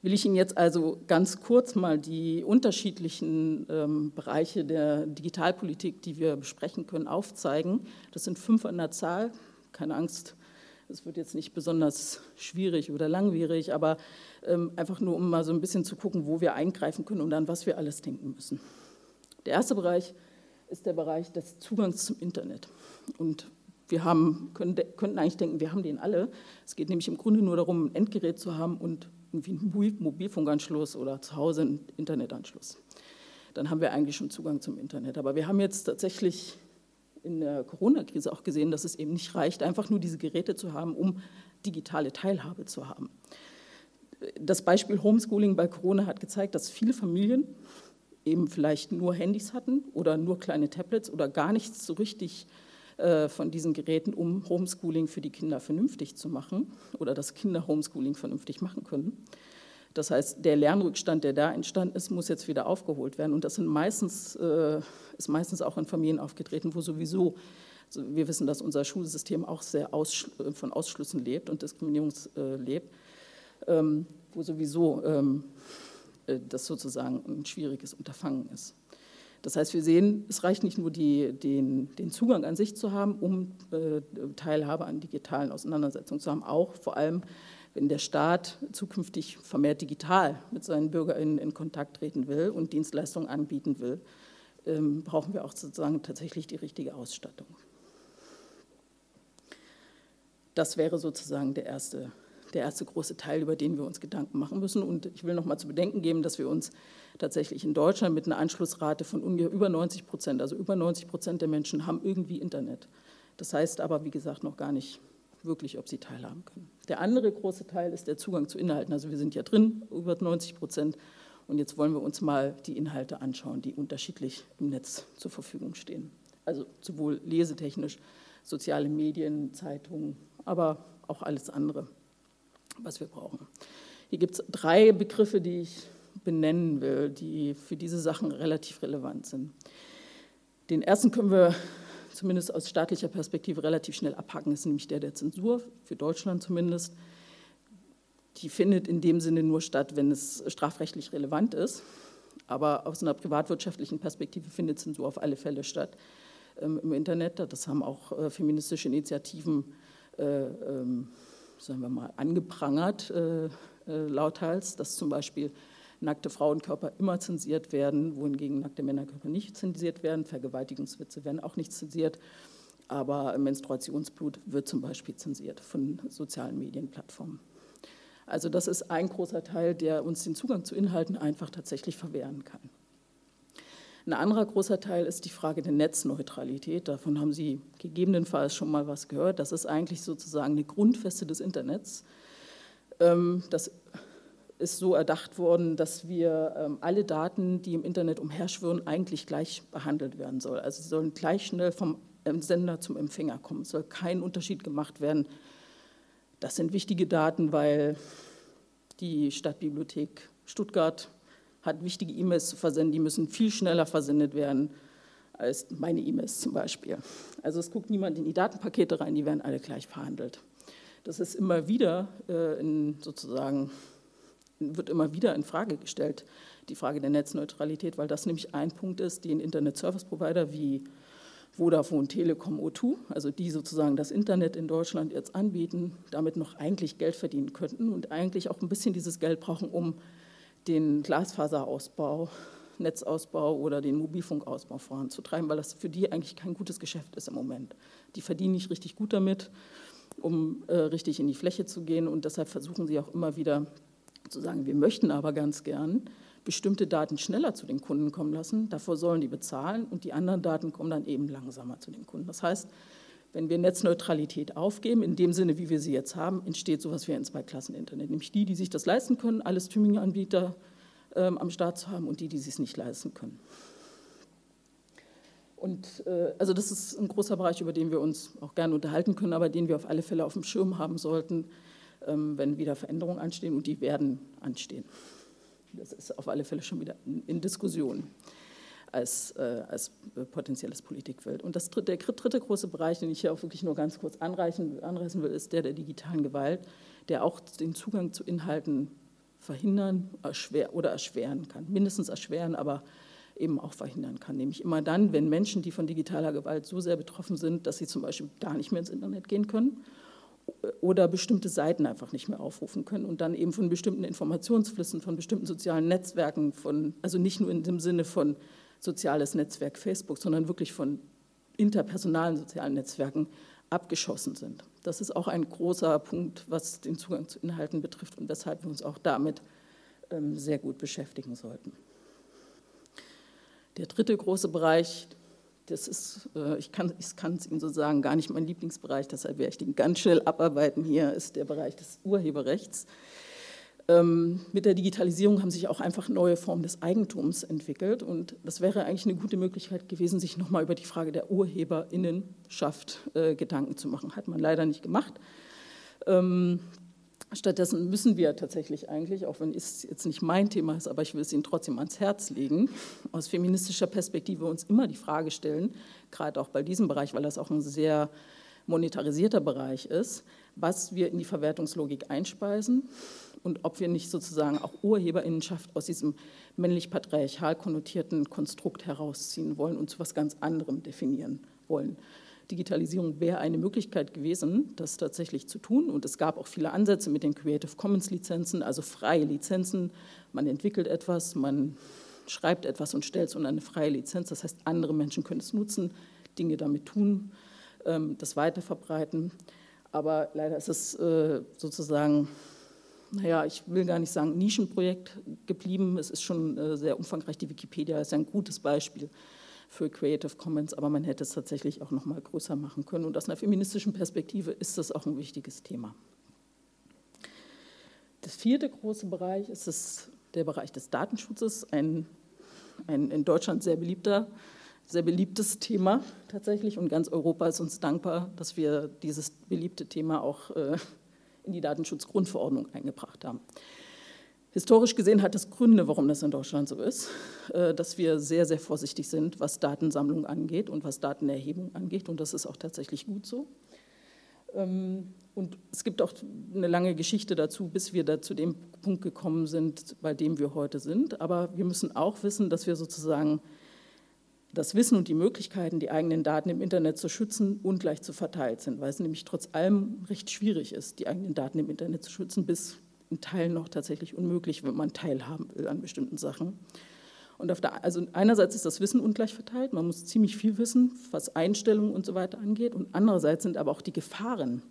Will ich Ihnen jetzt also ganz kurz mal die unterschiedlichen ähm, Bereiche der Digitalpolitik, die wir besprechen können, aufzeigen. Das sind fünf an der Zahl. Keine Angst, es wird jetzt nicht besonders schwierig oder langwierig, aber ähm, einfach nur, um mal so ein bisschen zu gucken, wo wir eingreifen können und an was wir alles denken müssen. Der erste Bereich ist der Bereich des Zugangs zum Internet. Und wir haben, können, könnten eigentlich denken, wir haben den alle. Es geht nämlich im Grunde nur darum, ein Endgerät zu haben und irgendwie einen Mobilfunkanschluss oder zu Hause einen Internetanschluss. Dann haben wir eigentlich schon Zugang zum Internet. Aber wir haben jetzt tatsächlich in der Corona-Krise auch gesehen, dass es eben nicht reicht, einfach nur diese Geräte zu haben, um digitale Teilhabe zu haben. Das Beispiel Homeschooling bei Corona hat gezeigt, dass viele Familien eben vielleicht nur Handys hatten oder nur kleine Tablets oder gar nichts so richtig äh, von diesen Geräten, um Homeschooling für die Kinder vernünftig zu machen oder dass Kinder Homeschooling vernünftig machen können. Das heißt, der Lernrückstand, der da entstanden ist, muss jetzt wieder aufgeholt werden. Und das sind meistens, äh, ist meistens auch in Familien aufgetreten, wo sowieso, also wir wissen, dass unser Schulsystem auch sehr aus, von Ausschlüssen lebt und Diskriminierung äh, lebt, ähm, wo sowieso ähm, äh, das sozusagen ein schwieriges Unterfangen ist. Das heißt, wir sehen, es reicht nicht nur, die, den, den, Zugang an sich zu haben, um äh, Teilhabe an digitalen Auseinandersetzungen zu haben, auch vor allem wenn der Staat zukünftig vermehrt digital mit seinen BürgerInnen in Kontakt treten will und Dienstleistungen anbieten will, ähm, brauchen wir auch sozusagen tatsächlich die richtige Ausstattung. Das wäre sozusagen der erste, der erste große Teil, über den wir uns Gedanken machen müssen. Und ich will noch mal zu bedenken geben, dass wir uns tatsächlich in Deutschland mit einer Anschlussrate von ungefähr über 90 Prozent, also über 90 Prozent der Menschen haben irgendwie Internet. Das heißt aber, wie gesagt, noch gar nicht wirklich, ob sie teilhaben können. Der andere große Teil ist der Zugang zu Inhalten. Also wir sind ja drin, über 90 Prozent. Und jetzt wollen wir uns mal die Inhalte anschauen, die unterschiedlich im Netz zur Verfügung stehen. Also sowohl lesetechnisch, soziale Medien, Zeitungen, aber auch alles andere, was wir brauchen. Hier gibt es drei Begriffe, die ich benennen will, die für diese Sachen relativ relevant sind. Den ersten können wir zumindest aus staatlicher Perspektive relativ schnell abhaken, ist nämlich der der Zensur, für Deutschland zumindest. Die findet in dem Sinne nur statt, wenn es strafrechtlich relevant ist. Aber aus einer privatwirtschaftlichen Perspektive findet Zensur auf alle Fälle statt ähm, im Internet. Das haben auch äh, feministische Initiativen, äh, ähm, sagen wir mal, angeprangert, äh, äh lauthals, dass zum Beispiel nackte Frauenkörper immer zensiert werden, wohingegen nackte Männerkörper nicht zensiert werden. Vergewaltigungswitze werden auch nicht zensiert. Aber Menstruationsblut wird zum Beispiel zensiert von sozialen Medienplattformen. Also das ist ein großer Teil, der uns den Zugang zu Inhalten einfach tatsächlich verwehren kann. Ein anderer großer Teil ist die Frage der Netzneutralität. Davon haben Sie gegebenenfalls schon mal was gehört. Das ist eigentlich sozusagen eine Grundfeste des Internets. Ähm, das ist so erdacht worden, dass wir ähm, alle Daten, die im Internet umherschwirren, eigentlich gleich behandelt werden sollen. Also sie sollen gleich schnell vom ähm, Sender zum Empfänger kommen. Es soll kein Unterschied gemacht werden. Das sind wichtige Daten, weil die Stadtbibliothek Stuttgart hat wichtige E-Mails zu versenden, die müssen viel schneller versendet werden als meine E-Mails zum Beispiel. Also es guckt niemand in die Datenpakete rein, die werden alle gleich verhandelt. Das ist immer wieder äh, in sozusagen wird immer wieder in Frage gestellt, die Frage der Netzneutralität, weil das nämlich ein Punkt ist, den Internet-Service-Provider wie Vodafone, Telekom, O2, also die sozusagen das Internet in Deutschland jetzt anbieten, damit noch eigentlich Geld verdienen könnten und eigentlich auch ein bisschen dieses Geld brauchen, um den Glasfaserausbau, Netzausbau oder den Mobilfunkausbau voranzutreiben, weil das für die eigentlich kein gutes Geschäft ist im Moment. Die verdienen nicht richtig gut damit, um äh, richtig in die Fläche zu gehen und deshalb versuchen sie auch immer wieder zu sagen, wir möchten aber ganz gern bestimmte Daten schneller zu den Kunden kommen lassen, davor sollen die bezahlen und die anderen Daten kommen dann eben langsamer zu den Kunden. Das heißt, wenn wir Netzneutralität aufgeben, in dem Sinne, wie wir sie jetzt haben, entsteht sowas wie ein Zweiklassen-Internet, nämlich die, die sich das leisten können, alle Streaming-Anbieter ähm, am Start zu haben und die, die es nicht leisten können. Und äh, also das ist ein großer Bereich, über den wir uns auch gerne unterhalten können, aber den wir auf alle Fälle auf dem Schirm haben sollten, wenn wieder Veränderungen anstehen und die werden anstehen. Das ist auf alle Fälle schon wieder in Diskussion als, äh, als potenzielles Politikfeld. Und das der dritte große Bereich, den ich hier auch wirklich nur ganz kurz anreichen, anreißen will, ist der der digitalen Gewalt, der auch den Zugang zu Inhalten verhindern erschwer, oder erschweren kann. Mindestens erschweren, aber eben auch verhindern kann. Nämlich immer dann, wenn Menschen, die von digitaler Gewalt so sehr betroffen sind, dass sie zum Beispiel gar nicht mehr ins Internet gehen können oder bestimmte Seiten einfach nicht mehr aufrufen können und dann eben von bestimmten Informationsflüssen, von bestimmten sozialen Netzwerken, von, also nicht nur in dem Sinne von soziales Netzwerk Facebook, sondern wirklich von interpersonalen sozialen Netzwerken abgeschossen sind. Das ist auch ein großer Punkt, was den Zugang zu Inhalten betrifft und weshalb wir uns auch damit ähm, sehr gut beschäftigen sollten. Der dritte große Bereich, das ist, äh, ich kann es Ihnen so sagen, gar nicht mein Lieblingsbereich, deshalb werde ich den ganz schnell abarbeiten. Hier ist der Bereich des Urheberrechts. Ähm, mit der Digitalisierung haben sich auch einfach neue Formen des Eigentums entwickelt und das wäre eigentlich eine gute Möglichkeit gewesen, sich nochmal über die Frage der Urheberinnenschaft äh, Gedanken zu machen. Hat man leider nicht gemacht. Stattdessen müssen wir tatsächlich eigentlich, auch wenn es jetzt nicht mein Thema ist, aber ich will es Ihnen trotzdem ans Herz legen, aus feministischer Perspektive uns immer die Frage stellen, gerade auch bei diesem Bereich, weil das auch ein sehr monetarisierter Bereich ist, was wir in die Verwertungslogik einspeisen und ob wir nicht sozusagen auch Urheberinnenschaft aus diesem männlich-patriarchal konnotierten Konstrukt herausziehen wollen und zu etwas ganz anderem definieren wollen. Digitalisierung wäre eine Möglichkeit gewesen, das tatsächlich zu tun. Und es gab auch viele Ansätze mit den Creative Commons Lizenzen, also freie Lizenzen. Man entwickelt etwas, man schreibt etwas und stellt es unter eine freie Lizenz. Das heißt, andere Menschen können es nutzen, Dinge damit tun, ähm, das weiterverbreiten. Aber leider ist es äh, sozusagen, naja, ich will gar nicht sagen Nischenprojekt geblieben. Es ist schon äh, sehr umfangreich. Die Wikipedia ist ein gutes Beispiel für Creative Commons, aber man hätte es tatsächlich auch noch mal größer machen können. Und aus einer feministischen Perspektive ist das auch ein wichtiges Thema. Der vierte große Bereich ist es, der Bereich des Datenschutzes, ein, ein in Deutschland sehr beliebter, sehr beliebtes Thema tatsächlich. Und ganz Europa ist uns dankbar, dass wir dieses beliebte Thema auch äh, in die Datenschutzgrundverordnung eingebracht haben. Historisch gesehen hat es Gründe, warum das in Deutschland so ist, äh, dass wir sehr, sehr vorsichtig sind, was Datensammlung angeht und was Datenerhebung angeht. Und das ist auch tatsächlich gut so. Ähm, und es gibt auch eine lange Geschichte dazu, bis wir da zu dem Punkt gekommen sind, bei dem wir heute sind. Aber wir müssen auch wissen, dass wir sozusagen das Wissen und die Möglichkeiten, die eigenen Daten im Internet zu schützen, ungleich zu verteilt sind, weil es nämlich trotz allem recht schwierig ist, die eigenen Daten im Internet zu schützen, bis in Teilen noch tatsächlich unmöglich, wenn man teilhaben will an bestimmten Sachen. Und auf der, also einerseits ist das Wissen ungleich verteilt, man muss ziemlich viel wissen, was Einstellungen und so weiter angeht, und andererseits sind aber auch die Gefahren,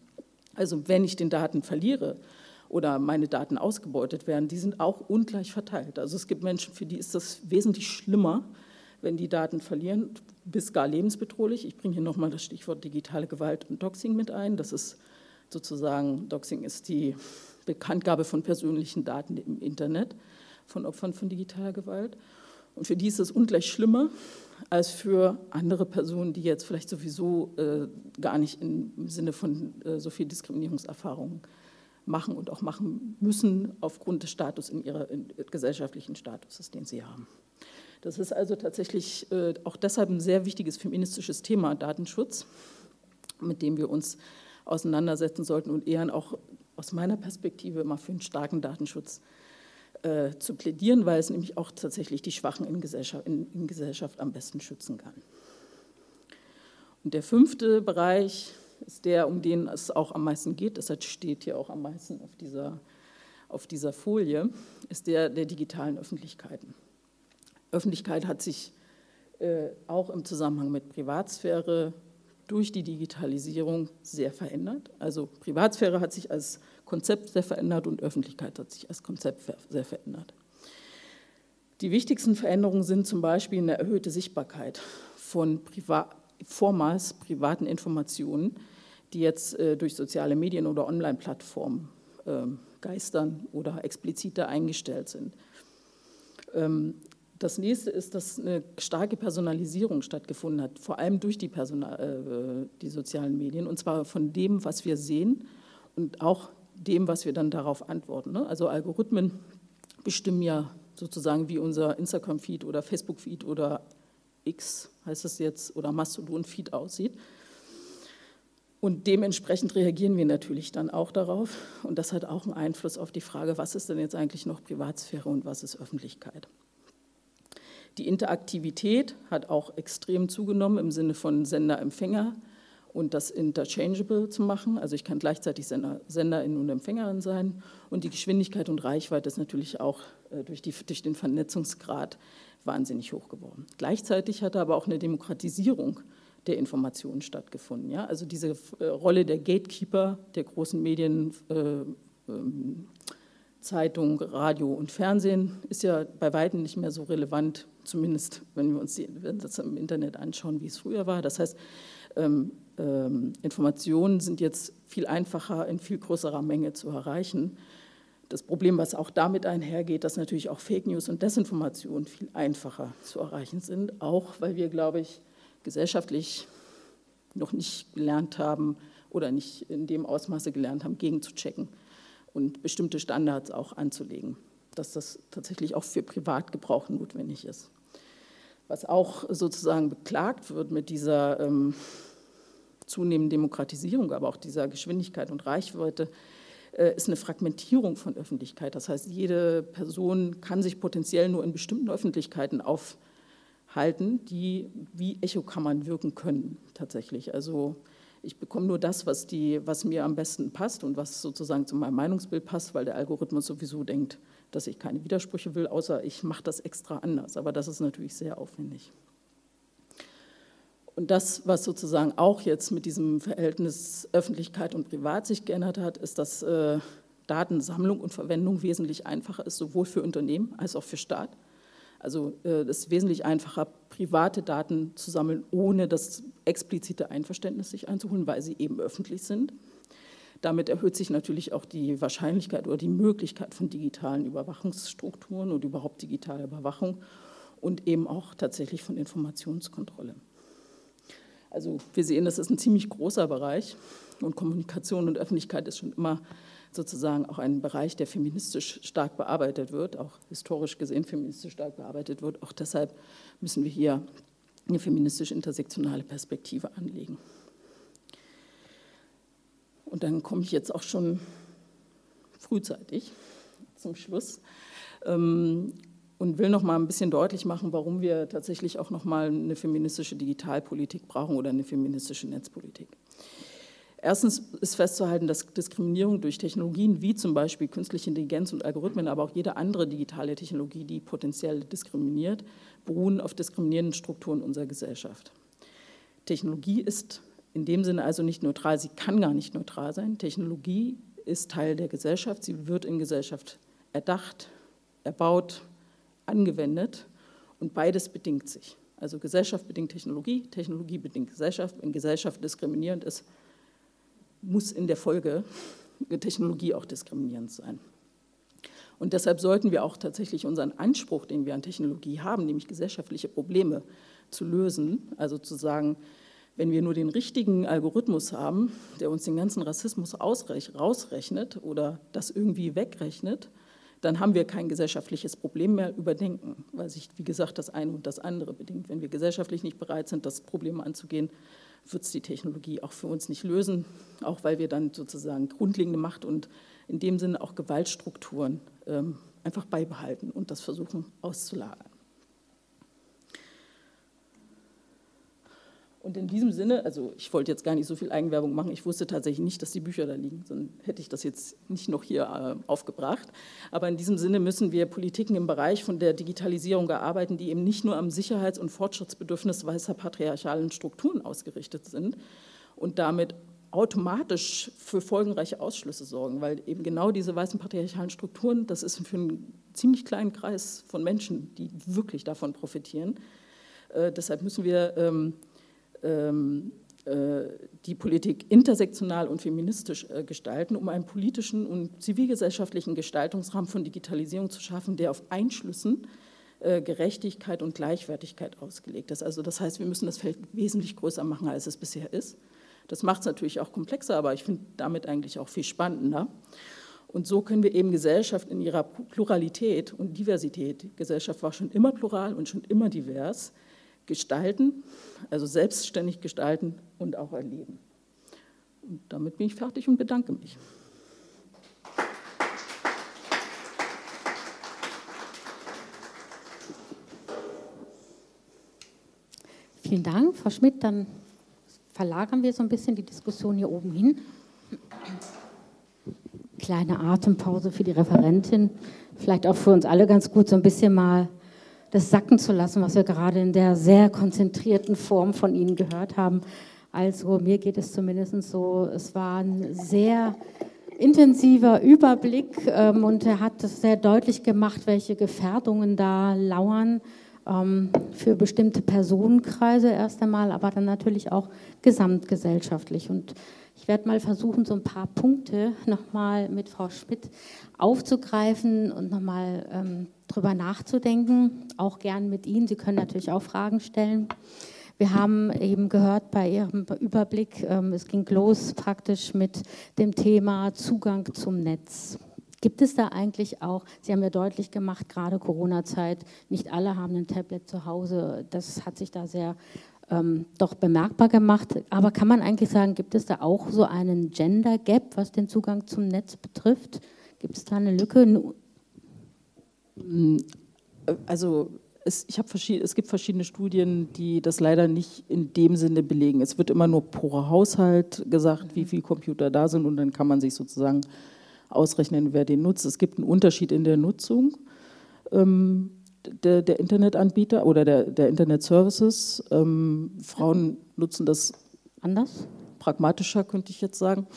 also wenn ich den Daten verliere oder meine Daten ausgebeutet werden, die sind auch ungleich verteilt. Also es gibt Menschen, für die ist das wesentlich schlimmer, wenn die Daten verlieren, bis gar lebensbedrohlich. Ich bringe hier nochmal das Stichwort digitale Gewalt und Doxing mit ein. Das ist sozusagen, Doxing ist die Bekanntgabe von persönlichen Daten im Internet von Opfern von digitaler Gewalt. Und für die ist es ungleich schlimmer als für andere Personen, die jetzt vielleicht sowieso äh, gar nicht im Sinne von äh, so viel Diskriminierungserfahrungen machen und auch machen müssen aufgrund des Status in ihrer in, gesellschaftlichen Status, den sie haben. Das ist also tatsächlich äh, auch deshalb ein sehr wichtiges feministisches Thema, Datenschutz, mit dem wir uns auseinandersetzen sollten und eher auch aus meiner Perspektive immer für einen starken Datenschutz äh, zu plädieren, weil es nämlich auch tatsächlich die Schwachen in Gesellschaft, in, in Gesellschaft am besten schützen kann. Und der fünfte Bereich ist der, um den es auch am meisten geht, deshalb steht hier auch am meisten auf dieser, auf dieser Folie, ist der der digitalen Öffentlichkeiten. Öffentlichkeit hat sich äh, auch im Zusammenhang mit Privatsphäre durch die Digitalisierung sehr verändert. Also Privatsphäre hat sich als Konzept sehr verändert und Öffentlichkeit hat sich als Konzept sehr verändert. Die wichtigsten Veränderungen sind zum Beispiel eine erhöhte Sichtbarkeit von Priva vormals privaten Informationen, die jetzt äh, durch soziale Medien oder Online-Plattformen äh, geistern oder expliziter eingestellt sind. Ähm, das nächste ist, dass eine starke Personalisierung stattgefunden hat, vor allem durch die, Personal, äh, die sozialen Medien, und zwar von dem, was wir sehen und auch dem, was wir dann darauf antworten. Ne? Also Algorithmen bestimmen ja sozusagen, wie unser Instagram-Feed oder Facebook-Feed oder X heißt es jetzt oder Mastodon-Feed aussieht. Und dementsprechend reagieren wir natürlich dann auch darauf. Und das hat auch einen Einfluss auf die Frage, was ist denn jetzt eigentlich noch Privatsphäre und was ist Öffentlichkeit. Die Interaktivität hat auch extrem zugenommen im Sinne von Sender-Empfänger und das interchangeable zu machen. Also ich kann gleichzeitig Sender, Senderin und Empfängerin sein. Und die Geschwindigkeit und Reichweite ist natürlich auch äh, durch, die, durch den Vernetzungsgrad wahnsinnig hoch geworden. Gleichzeitig hat aber auch eine Demokratisierung der Informationen stattgefunden. Ja? Also diese äh, Rolle der Gatekeeper der großen Medien, äh, ähm, Zeitung, Radio und Fernsehen ist ja bei weitem nicht mehr so relevant, zumindest wenn wir uns die, wenn das im Internet anschauen, wie es früher war. Das heißt, ähm, ähm, Informationen sind jetzt viel einfacher in viel größerer Menge zu erreichen. Das Problem, was auch damit einhergeht, dass natürlich auch Fake News und Desinformation viel einfacher zu erreichen sind, auch weil wir, glaube ich, gesellschaftlich noch nicht gelernt haben oder nicht in dem Ausmaße gelernt haben, gegenzuchecken und bestimmte Standards auch anzulegen, dass das tatsächlich auch für Privatgebrauch notwendig ist. Was auch sozusagen beklagt wird mit dieser ähm, zunehmenden Demokratisierung, aber auch dieser Geschwindigkeit und Reichweite, äh, ist eine Fragmentierung von Öffentlichkeit. Das heißt, jede Person kann sich potenziell nur in bestimmten Öffentlichkeiten aufhalten, die wie Echokammern wirken können tatsächlich. Also ich bekomme nur das, was, die, was mir am besten passt und was sozusagen zu meinem Meinungsbild passt, weil der Algorithmus sowieso denkt, dass ich keine Widersprüche will, außer ich mache das extra anders. Aber das ist natürlich sehr aufwendig. Und das, was sozusagen auch jetzt mit diesem Verhältnis Öffentlichkeit und Privat sich geändert hat, ist, dass äh, Datensammlung und Verwendung wesentlich einfacher ist, sowohl für Unternehmen als auch für Staat. Also äh, es ist wesentlich einfacher, private Daten zu sammeln, ohne das explizite Einverständnis sich einzuholen, weil sie eben öffentlich sind. Damit erhöht sich natürlich auch die Wahrscheinlichkeit oder die Möglichkeit von digitalen Überwachungsstrukturen und überhaupt digitaler Überwachung und eben auch tatsächlich von Informationskontrolle. Also wir sehen, das ist ein ziemlich großer Bereich und Kommunikation und Öffentlichkeit ist schon immer sozusagen auch ein Bereich, der feministisch stark bearbeitet wird, auch historisch gesehen feministisch stark bearbeitet wird. Auch deshalb müssen wir hier eine feministisch-intersektionale Perspektive anlegen. Und dann komme ich jetzt auch schon frühzeitig zum Schluss ähm, und will noch mal ein bisschen deutlich machen, warum wir tatsächlich auch noch mal eine feministische Digitalpolitik brauchen oder eine feministische Netzpolitik. Erstens ist festzuhalten, dass Diskriminierung durch Technologien wie zum Beispiel künstliche Intelligenz und Algorithmen, aber auch jede andere digitale Technologie, die potenziell diskriminiert, beruhen auf diskriminierenden Strukturen unserer Gesellschaft. Technologie ist in dem Sinne also nicht neutral, sie kann gar nicht neutral sein. Technologie ist Teil der Gesellschaft, sie wird in Gesellschaft erdacht, erbaut, angewendet und beides bedingt sich. Also Gesellschaft bedingt Technologie, Technologie bedingt Gesellschaft. Wenn Gesellschaft diskriminierend ist, muss in der Folge Technologie auch diskriminierend sein. Und deshalb sollten wir auch tatsächlich unseren Anspruch, den wir an Technologie haben, nämlich gesellschaftliche Probleme zu lösen, also zu sagen, wenn wir nur den richtigen Algorithmus haben, der uns den ganzen Rassismus rausrechnet oder das irgendwie wegrechnet, dann haben wir kein gesellschaftliches Problem mehr überdenken, weil sich, wie gesagt, das eine und das andere bedingt. Wenn wir gesellschaftlich nicht bereit sind, das Problem anzugehen, wird es die Technologie auch für uns nicht lösen, auch weil wir dann sozusagen grundlegende Macht und in dem Sinne auch Gewaltstrukturen ähm, einfach beibehalten und das versuchen auszulagern. Und in diesem Sinne, also ich wollte jetzt gar nicht so viel Eigenwerbung machen, ich wusste tatsächlich nicht, dass die Bücher da liegen, sonst hätte ich das jetzt nicht noch hier äh, aufgebracht. Aber in diesem Sinne müssen wir Politiken im Bereich von der Digitalisierung erarbeiten, die eben nicht nur am Sicherheits- und Fortschrittsbedürfnis weißer patriarchalen Strukturen ausgerichtet sind und damit automatisch für folgenreiche Ausschlüsse sorgen, weil eben genau diese weißen patriarchalen Strukturen, das ist für einen ziemlich kleinen Kreis von Menschen, die wirklich davon profitieren. Äh, deshalb müssen wir ähm, ähm, äh, die Politik intersektional und feministisch äh, gestalten, um einen politischen und zivilgesellschaftlichen Gestaltungsrahmen von Digitalisierung zu schaffen, der auf Einschlüssen, äh, Gerechtigkeit und Gleichwertigkeit ausgelegt ist. Also das heißt, wir müssen das Feld wesentlich größer machen, als es bisher ist. Das macht es natürlich auch komplexer, aber ich finde damit eigentlich auch viel spannender. Und so können wir eben Gesellschaft in ihrer Pluralität und Diversität, Gesellschaft war schon immer plural und schon immer divers, gestalten, also selbstständig gestalten und auch erleben. Und damit bin ich fertig und bedanke mich. Vielen Dank, Frau Schmidt. Dann verlagern wir so ein bisschen die Diskussion hier oben hin. Kleine Atempause für die Referentin. Vielleicht auch für uns alle ganz gut, so ein bisschen mal das sacken zu lassen, was wir gerade in der sehr konzentrierten Form von Ihnen gehört haben. Also mir geht es zumindest so, es war ein sehr intensiver Überblick ähm, und er hat sehr deutlich gemacht, welche Gefährdungen da lauern ähm, für bestimmte Personenkreise erst einmal, aber dann natürlich auch gesamtgesellschaftlich. Und ich werde mal versuchen, so ein paar Punkte nochmal mit Frau Schmidt aufzugreifen und nochmal ähm, drüber nachzudenken, auch gern mit Ihnen. Sie können natürlich auch Fragen stellen. Wir haben eben gehört bei Ihrem Überblick, ähm, es ging los praktisch mit dem Thema Zugang zum Netz. Gibt es da eigentlich auch, Sie haben ja deutlich gemacht, gerade Corona-Zeit, nicht alle haben ein Tablet zu Hause. Das hat sich da sehr ähm, doch bemerkbar gemacht. Aber kann man eigentlich sagen, gibt es da auch so einen Gender Gap, was den Zugang zum Netz betrifft? Gibt es da eine Lücke? Mm, also es, ich es gibt verschiedene Studien, die das leider nicht in dem Sinne belegen. Es wird immer nur pro Haushalt gesagt, wie viele Computer da sind und dann kann man sich sozusagen ausrechnen, wer den nutzt. Es gibt einen Unterschied in der Nutzung. Ähm, der, der Internetanbieter oder der, der Internet-Services. Ähm, Frauen nutzen das anders, pragmatischer, könnte ich jetzt sagen.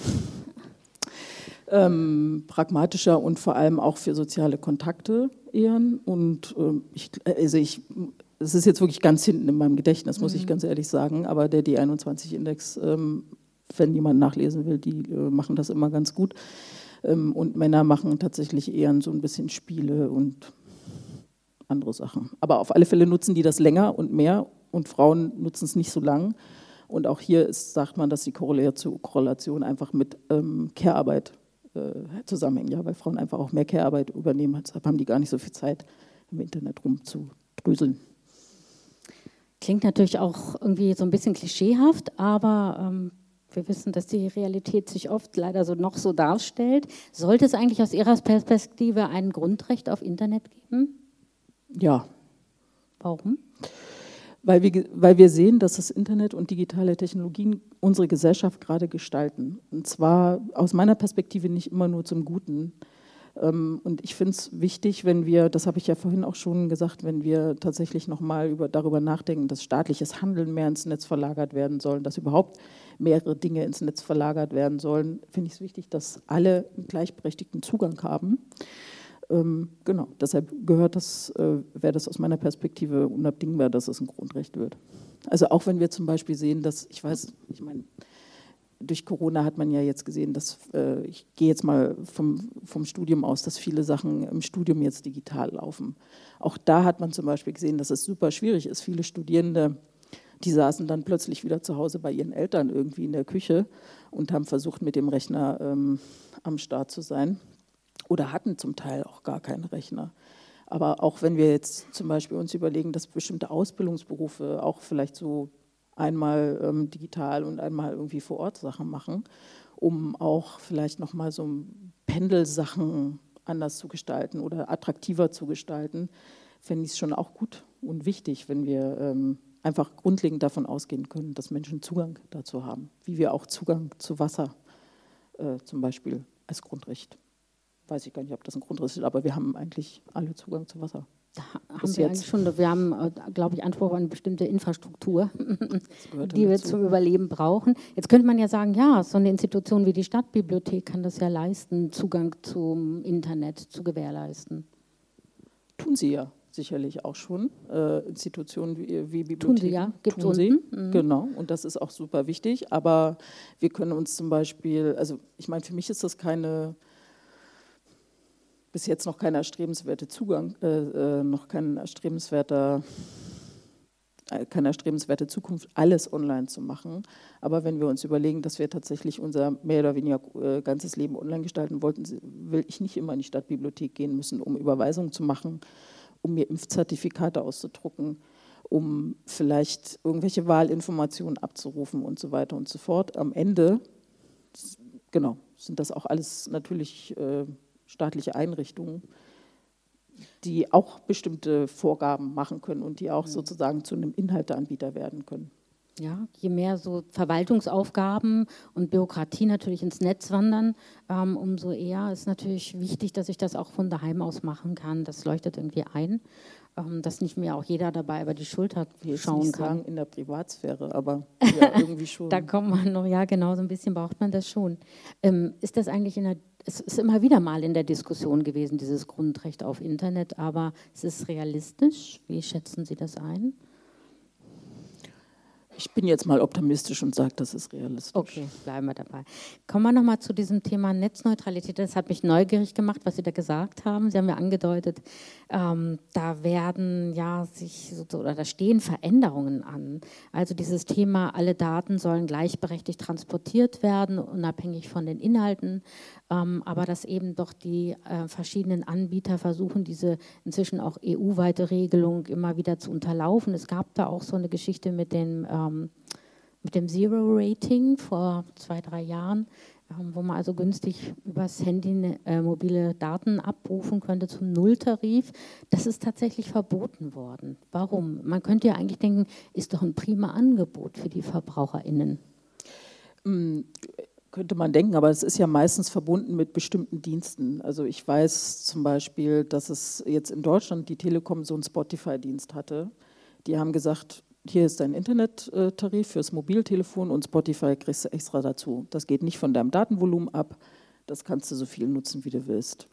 Ähm, pragmatischer und vor allem auch für soziale Kontakte eher. Und ähm, ich, also ich, es ist jetzt wirklich ganz hinten in meinem Gedächtnis, muss mhm. ich ganz ehrlich sagen, aber der D21-Index, ähm, wenn jemand nachlesen will, die äh, machen das immer ganz gut. Ähm, und Männer machen tatsächlich eher so ein bisschen Spiele und andere Sachen. Aber auf alle Fälle nutzen die das länger und mehr und Frauen nutzen es nicht so lang. Und auch hier ist, sagt man, dass die Korrelation einfach mit ähm, Care-Arbeit äh, zusammenhängt, ja, weil Frauen einfach auch mehr Care-Arbeit übernehmen. Deshalb haben die gar nicht so viel Zeit, im Internet rumzudröseln. Klingt natürlich auch irgendwie so ein bisschen klischeehaft, aber ähm, wir wissen, dass die Realität sich oft leider so noch so darstellt. Sollte es eigentlich aus Ihrer Perspektive ein Grundrecht auf Internet geben? Ja. Warum? Weil wir, weil wir sehen, dass das Internet und digitale Technologien unsere Gesellschaft gerade gestalten. Und zwar aus meiner Perspektive nicht immer nur zum Guten. Ähm, und ich finde es wichtig, wenn wir, das habe ich ja vorhin auch schon gesagt, wenn wir tatsächlich nochmal über, darüber nachdenken, dass staatliches Handeln mehr ins Netz verlagert werden soll, dass überhaupt mehrere Dinge ins Netz verlagert werden sollen, finde ich es wichtig, dass alle einen gleichberechtigten Zugang haben. Ähm, genau, deshalb gehört das, äh, wäre das aus meiner Perspektive unabdingbar, dass es ein Grundrecht wird. Also auch wenn wir zum Beispiel sehen, dass, ich weiß, ich meine, durch Corona hat man ja jetzt gesehen, dass, äh, ich gehe jetzt mal vom, vom Studium aus, dass viele Sachen im Studium jetzt digital laufen. Auch da hat man zum Beispiel gesehen, dass es super schwierig ist. Viele Studierende, die saßen dann plötzlich wieder zu Hause bei ihren Eltern irgendwie in der Küche und haben versucht, mit dem Rechner ähm, am Start zu sein oder hatten zum Teil auch gar keinen Rechner. Aber auch wenn wir jetzt zum Beispiel uns überlegen, dass bestimmte Ausbildungsberufe auch vielleicht so einmal ähm, digital und einmal irgendwie vor Ort Sachen machen, um auch vielleicht nochmal so Pendelsachen anders zu gestalten oder attraktiver zu gestalten, fände ich es schon auch gut und wichtig, wenn wir ähm, einfach grundlegend davon ausgehen können, dass Menschen Zugang dazu haben, wie wir auch Zugang zu Wasser äh, zum Beispiel als Grundrecht weiß ich gar nicht, ob das ein Grundriss ist, aber wir haben eigentlich alle Zugang zu Wasser. Da haben wir eigentlich schon, wir haben, äh, glaube ich, Anspruch an eine bestimmte Infrastruktur, die wir zum Überleben brauchen. Jetzt könnte man ja sagen, ja, so eine Institution wie die Stadtbibliothek kann das ja leisten, Zugang zum Internet zu gewährleisten. Tun sie ja sicherlich auch schon. Äh, Institutionen wie, wie Bibliotheken. Tun sie ja, gibt tun sie. Mhm. Genau, und das ist auch super wichtig. Aber wir können uns zum Beispiel, also ich meine, für mich ist das keine bis jetzt noch kein erstrebenswerter Zugang, äh, äh, noch kein erstrebenswerter äh, keine erstrebenswerte Zukunft, alles online zu machen. Aber wenn wir uns überlegen, dass wir tatsächlich unser mehr oder weniger äh, ganzes Leben online gestalten wollten, will ich nicht immer in die Stadtbibliothek gehen müssen, um Überweisungen zu machen, um mir Impfzertifikate auszudrucken, um vielleicht irgendwelche Wahlinformationen abzurufen und so weiter und so fort. Am Ende, genau, sind das auch alles natürlich äh, staatliche Einrichtungen, die auch bestimmte Vorgaben machen können und die auch sozusagen zu einem Inhalteanbieter werden können. Ja, je mehr so Verwaltungsaufgaben und Bürokratie natürlich ins Netz wandern, ähm, umso eher ist natürlich wichtig, dass ich das auch von daheim aus machen kann. Das leuchtet irgendwie ein, dass nicht mehr auch jeder dabei über die Schulter schauen kann. Sagen in der Privatsphäre, aber ja, irgendwie schon. da kommt man noch, ja genau, so ein bisschen braucht man das schon. Ähm, ist das eigentlich in der es ist immer wieder mal in der Diskussion gewesen, dieses Grundrecht auf Internet, aber es ist realistisch. Wie schätzen Sie das ein? Ich bin jetzt mal optimistisch und sage, das ist realistisch. Okay, bleiben wir dabei. Kommen wir nochmal zu diesem Thema Netzneutralität. Das hat mich neugierig gemacht, was Sie da gesagt haben. Sie haben ja angedeutet, ähm, da werden ja sich oder da stehen Veränderungen an. Also dieses Thema, alle Daten sollen gleichberechtigt transportiert werden, unabhängig von den Inhalten ähm, aber dass eben doch die äh, verschiedenen Anbieter versuchen, diese inzwischen auch EU-weite Regelung immer wieder zu unterlaufen. Es gab da auch so eine Geschichte mit dem, ähm, mit dem Zero-Rating vor zwei, drei Jahren, ähm, wo man also günstig übers Handy äh, mobile Daten abrufen könnte zum Nulltarif. Das ist tatsächlich verboten worden. Warum? Man könnte ja eigentlich denken, ist doch ein prima Angebot für die VerbraucherInnen. Mm, Könnte man denken, aber es ist ja meistens verbunden mit bestimmten Diensten. Also ich weiß zum Beispiel, dass es jetzt in Deutschland die Telekom so einen Spotify-Dienst hatte. Die haben gesagt, hier ist dein Internettarif fürs Mobiltelefon und Spotify kriegst du extra dazu. Das geht nicht von deinem Datenvolumen ab, das kannst du so viel nutzen, wie du willst.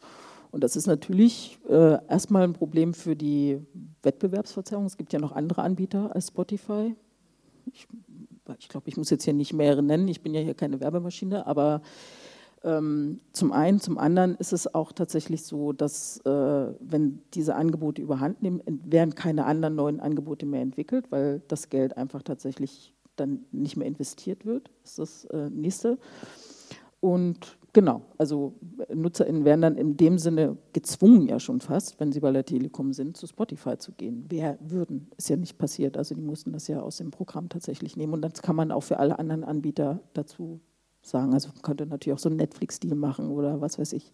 Und das ist natürlich äh, erstmal ein Problem für die Wettbewerbsverzerrung. Es gibt ja noch andere Anbieter als Spotify. Ich, ich glaube, ich muss jetzt hier nicht mehrere nennen, ich bin ja hier keine Werbemaschine, aber zum einen, zum anderen ist es auch tatsächlich so, dass äh, wenn diese Angebote überhand nehmen, werden keine anderen neuen Angebote mehr entwickelt, weil das Geld einfach tatsächlich dann nicht mehr investiert wird. Das ist das äh, nächste. Und genau, also NutzerInnen werden dann in dem Sinne gezwungen ja schon fast, wenn sie bei der Telekom sind, zu Spotify zu gehen. Wer würden? Ist ja nicht passiert. Also die mussten das ja aus dem Programm tatsächlich nehmen. Und das kann man auch für alle anderen Anbieter dazu sagen. Also man könnte natürlich auch so einen Netflix-Deal machen oder was weiß ich.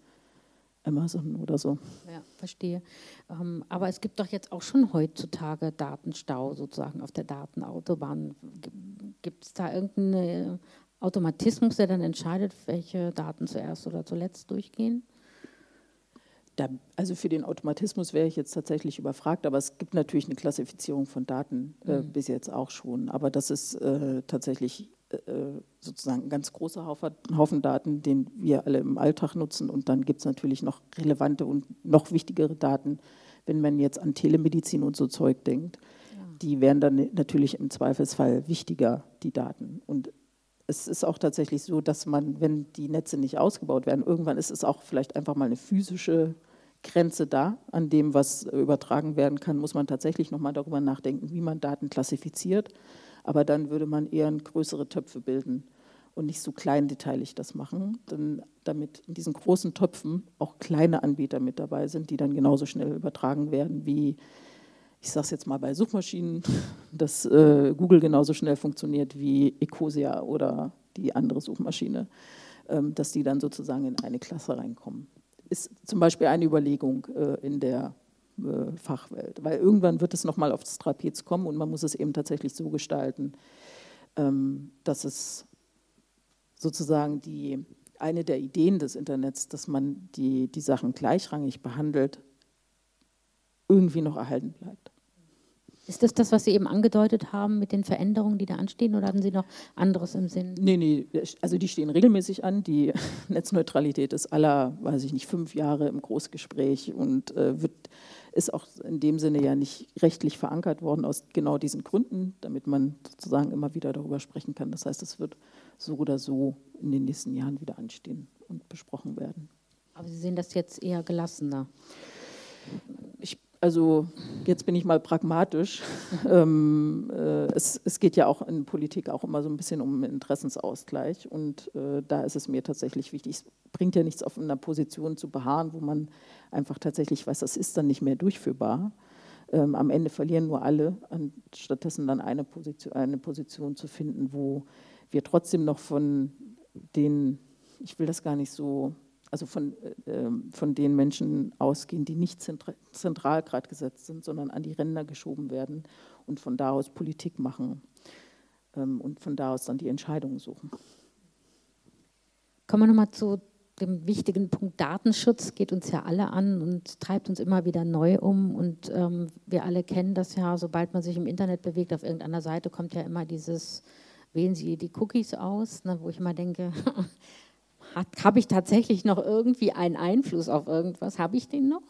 Amazon oder so. Ja, verstehe. Ähm, aber es gibt doch jetzt auch schon heutzutage Datenstau sozusagen auf der Datenautobahn. Gibt es da irgendeinen Automatismus, der dann entscheidet, welche Daten zuerst oder zuletzt durchgehen? Da, also für den Automatismus wäre ich jetzt tatsächlich überfragt, aber es gibt natürlich eine Klassifizierung von Daten äh, mhm. bis jetzt auch schon. Aber das ist äh, tatsächlich äh, sozusagen ein ganz großer Haufen Daten, den wir alle im Alltag nutzen. Und dann gibt es natürlich noch relevante und noch wichtigere Daten, wenn man jetzt an Telemedizin und so Zeug denkt. Ja. Die wären dann natürlich im Zweifelsfall wichtiger, die Daten. Und es ist auch tatsächlich so, dass man, wenn die Netze nicht ausgebaut werden, irgendwann ist es auch vielleicht einfach mal eine physische Grenze da an dem, was übertragen werden kann, muss man tatsächlich nochmal darüber nachdenken, wie man Daten klassifiziert aber dann würde man eher größere Töpfe bilden und nicht so kleindeteilig das machen, denn damit in diesen großen Töpfen auch kleine Anbieter mit dabei sind, die dann genauso schnell übertragen werden wie, ich sage es jetzt mal bei Suchmaschinen, dass äh, Google genauso schnell funktioniert wie Ecosia oder die andere Suchmaschine, ähm, dass die dann sozusagen in eine Klasse reinkommen. Ist zum Beispiel eine Überlegung äh, in der äh, Fachwelt. Weil irgendwann wird es nochmal aufs Trapez kommen und man muss es eben tatsächlich so gestalten, ähm, dass es sozusagen die, eine der Ideen des Internets, dass man die, die Sachen gleichrangig behandelt, irgendwie noch erhalten bleibt. Ist das das, was Sie eben angedeutet haben mit den Veränderungen, die da anstehen, oder hatten Sie noch anderes im Sinn? Nee, nee, also die stehen regelmäßig an. Die Netzneutralität ist aller, weiß ich nicht, fünf Jahre im Großgespräch und äh, wird, ist auch in dem Sinne ja nicht rechtlich verankert worden aus genau diesen Gründen, damit man sozusagen immer wieder darüber sprechen kann. Das heißt, es wird so oder so in den nächsten Jahren wieder anstehen und besprochen werden. Aber Sie sehen das jetzt eher gelassener. Ich also jetzt bin ich mal pragmatisch. ähm, äh, es, es, geht ja auch in Politik auch immer so ein bisschen um Interessensausgleich und äh, da ist es mir tatsächlich wichtig. Es bringt ja nichts, auf einer Position zu beharren, wo man einfach tatsächlich weiß, das ist dann nicht mehr durchführbar. Ähm, am Ende verlieren nur alle, stattdessen dann eine Position, eine Position zu finden, wo wir trotzdem noch von den, ich will das gar nicht so also von, äh, ähm, von den Menschen ausgehen, die nicht zentral gerade gesetzt sind, sondern an die Ränder geschoben werden und von da aus Politik machen ähm, und von da aus dann die Entscheidungen suchen. Kommen wir nochmal zu dem wichtigen Punkt Datenschutz, geht uns ja alle an und treibt uns immer wieder neu um. Und ähm, wir alle kennen das ja, sobald man sich im Internet bewegt, auf irgendeiner Seite kommt ja immer dieses, wählen Sie die Cookies aus, ne, wo ich immer denke, Habe ich tatsächlich noch irgendwie einen Einfluss auf irgendwas? Habe ich den noch?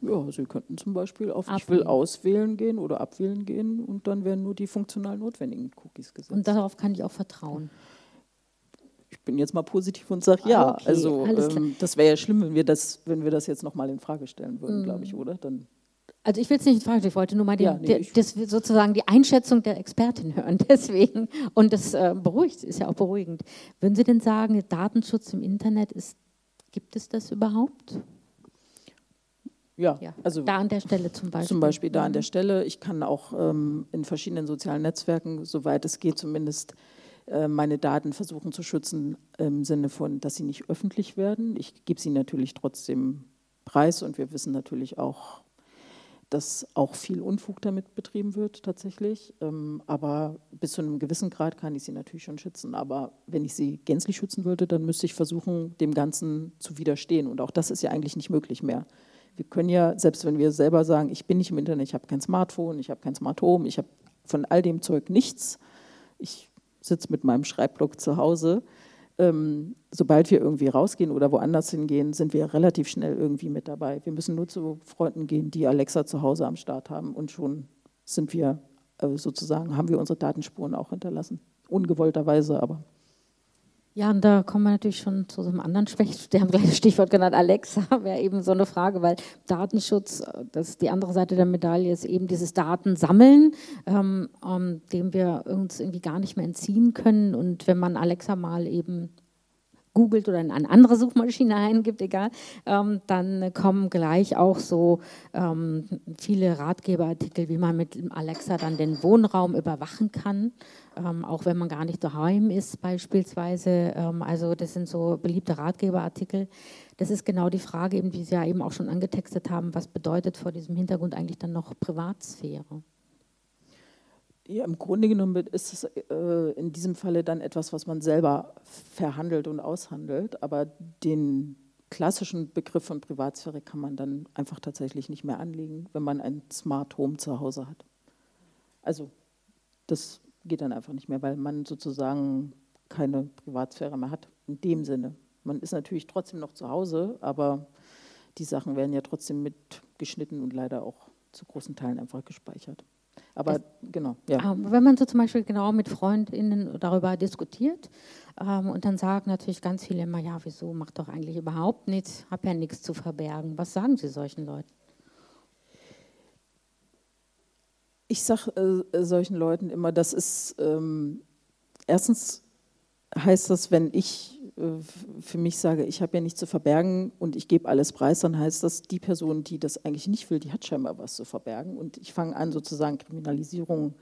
Ja, Sie könnten zum Beispiel auf Abwählen. Ich will auswählen gehen oder abwählen gehen und dann werden nur die funktional notwendigen Cookies gesetzt. Und darauf kann ich auch vertrauen. Ich bin jetzt mal positiv und sage ja. Okay, also ähm, das wäre ja schlimm, wenn wir das, wenn wir das jetzt nochmal in Frage stellen würden, mhm. glaube ich, oder? Dann also ich will es nicht fragen, ich wollte nur mal den, ja, nee, das, sozusagen die Einschätzung der Expertin hören. Deswegen und das äh, beruhigt, ist ja auch beruhigend. Würden Sie denn sagen, Datenschutz im Internet ist, gibt es das überhaupt? Ja, ja, also da an der Stelle zum Beispiel. Zum Beispiel da an der mhm. Stelle. Ich kann auch ähm, in verschiedenen sozialen Netzwerken, soweit es geht, zumindest meine Daten versuchen zu schützen im Sinne von, dass sie nicht öffentlich werden. Ich gebe sie natürlich trotzdem preis und wir wissen natürlich auch dass auch viel Unfug damit betrieben wird tatsächlich. Ähm, aber bis zu einem gewissen Grad kann ich sie natürlich schon schützen. Aber wenn ich sie gänzlich schützen wollte, dann müsste ich versuchen, dem Ganzen zu widerstehen. Und auch das ist ja eigentlich nicht möglich mehr. Wir können ja, selbst wenn wir selber sagen, ich bin nicht im Internet, ich habe kein Smartphone, ich habe kein Smart Home, ich habe von all dem Zeug nichts. Ich sitze mit meinem Schreibblock zu Hause ähm, sobald wir irgendwie rausgehen oder woanders hingehen, sind wir relativ schnell irgendwie mit dabei. Wir müssen nur zu Freunden gehen, die Alexa zu Hause am Start haben und schon sind wir äh, sozusagen, haben wir unsere Datenspuren auch hinterlassen. Ungewollterweise, aber. Ja, und da kommen wir natürlich schon zu so einem anderen Schwäch. Wir haben gleich das Stichwort genannt, Alexa wäre eben so eine Frage, weil Datenschutz, das ist die andere Seite der Medaille, ist eben dieses Datensammeln, ähm, um, dem wir uns irgendwie gar nicht mehr entziehen können. Und wenn man Alexa mal eben googelt oder in eine andere Suchmaschine eingibt, egal, ähm, dann kommen gleich auch so ähm, viele Ratgeberartikel, wie man mit Alexa dann den Wohnraum überwachen kann, ähm, auch wenn man gar nicht daheim ist beispielsweise. Ähm, also das sind so beliebte Ratgeberartikel. Das ist genau die Frage, eben, die Sie ja eben auch schon angetextet haben, was bedeutet vor diesem Hintergrund eigentlich dann noch Privatsphäre? Ja, im Grunde genommen ist es äh, in diesem Falle dann etwas, was man selber verhandelt und aushandelt, aber den klassischen Begriff von Privatsphäre kann man dann einfach tatsächlich nicht mehr anlegen, wenn man ein Smart Home zu Hause hat. Also das geht dann einfach nicht mehr, weil man sozusagen keine Privatsphäre mehr hat in dem Sinne. Man ist natürlich trotzdem noch zu Hause, aber die Sachen werden ja trotzdem mitgeschnitten und leider auch zu großen Teilen einfach gespeichert. Aber das, genau, ja. Ähm, wenn man so zum Beispiel genau mit FreundInnen darüber diskutiert ähm, und dann sagen natürlich ganz viele immer, ja, wieso, macht doch eigentlich überhaupt nichts, habe ja nichts zu verbergen. Was sagen Sie solchen Leuten? Ich sage äh, solchen Leuten immer, das ist, ähm, erstens heißt das, wenn ich äh, für mich sage, ich habe ja nichts zu verbergen und ich gebe alles preis, dann heißt das, die Person, die das eigentlich nicht will, die hat scheinbar was zu verbergen. Und ich fange an, sozusagen Kriminalisierung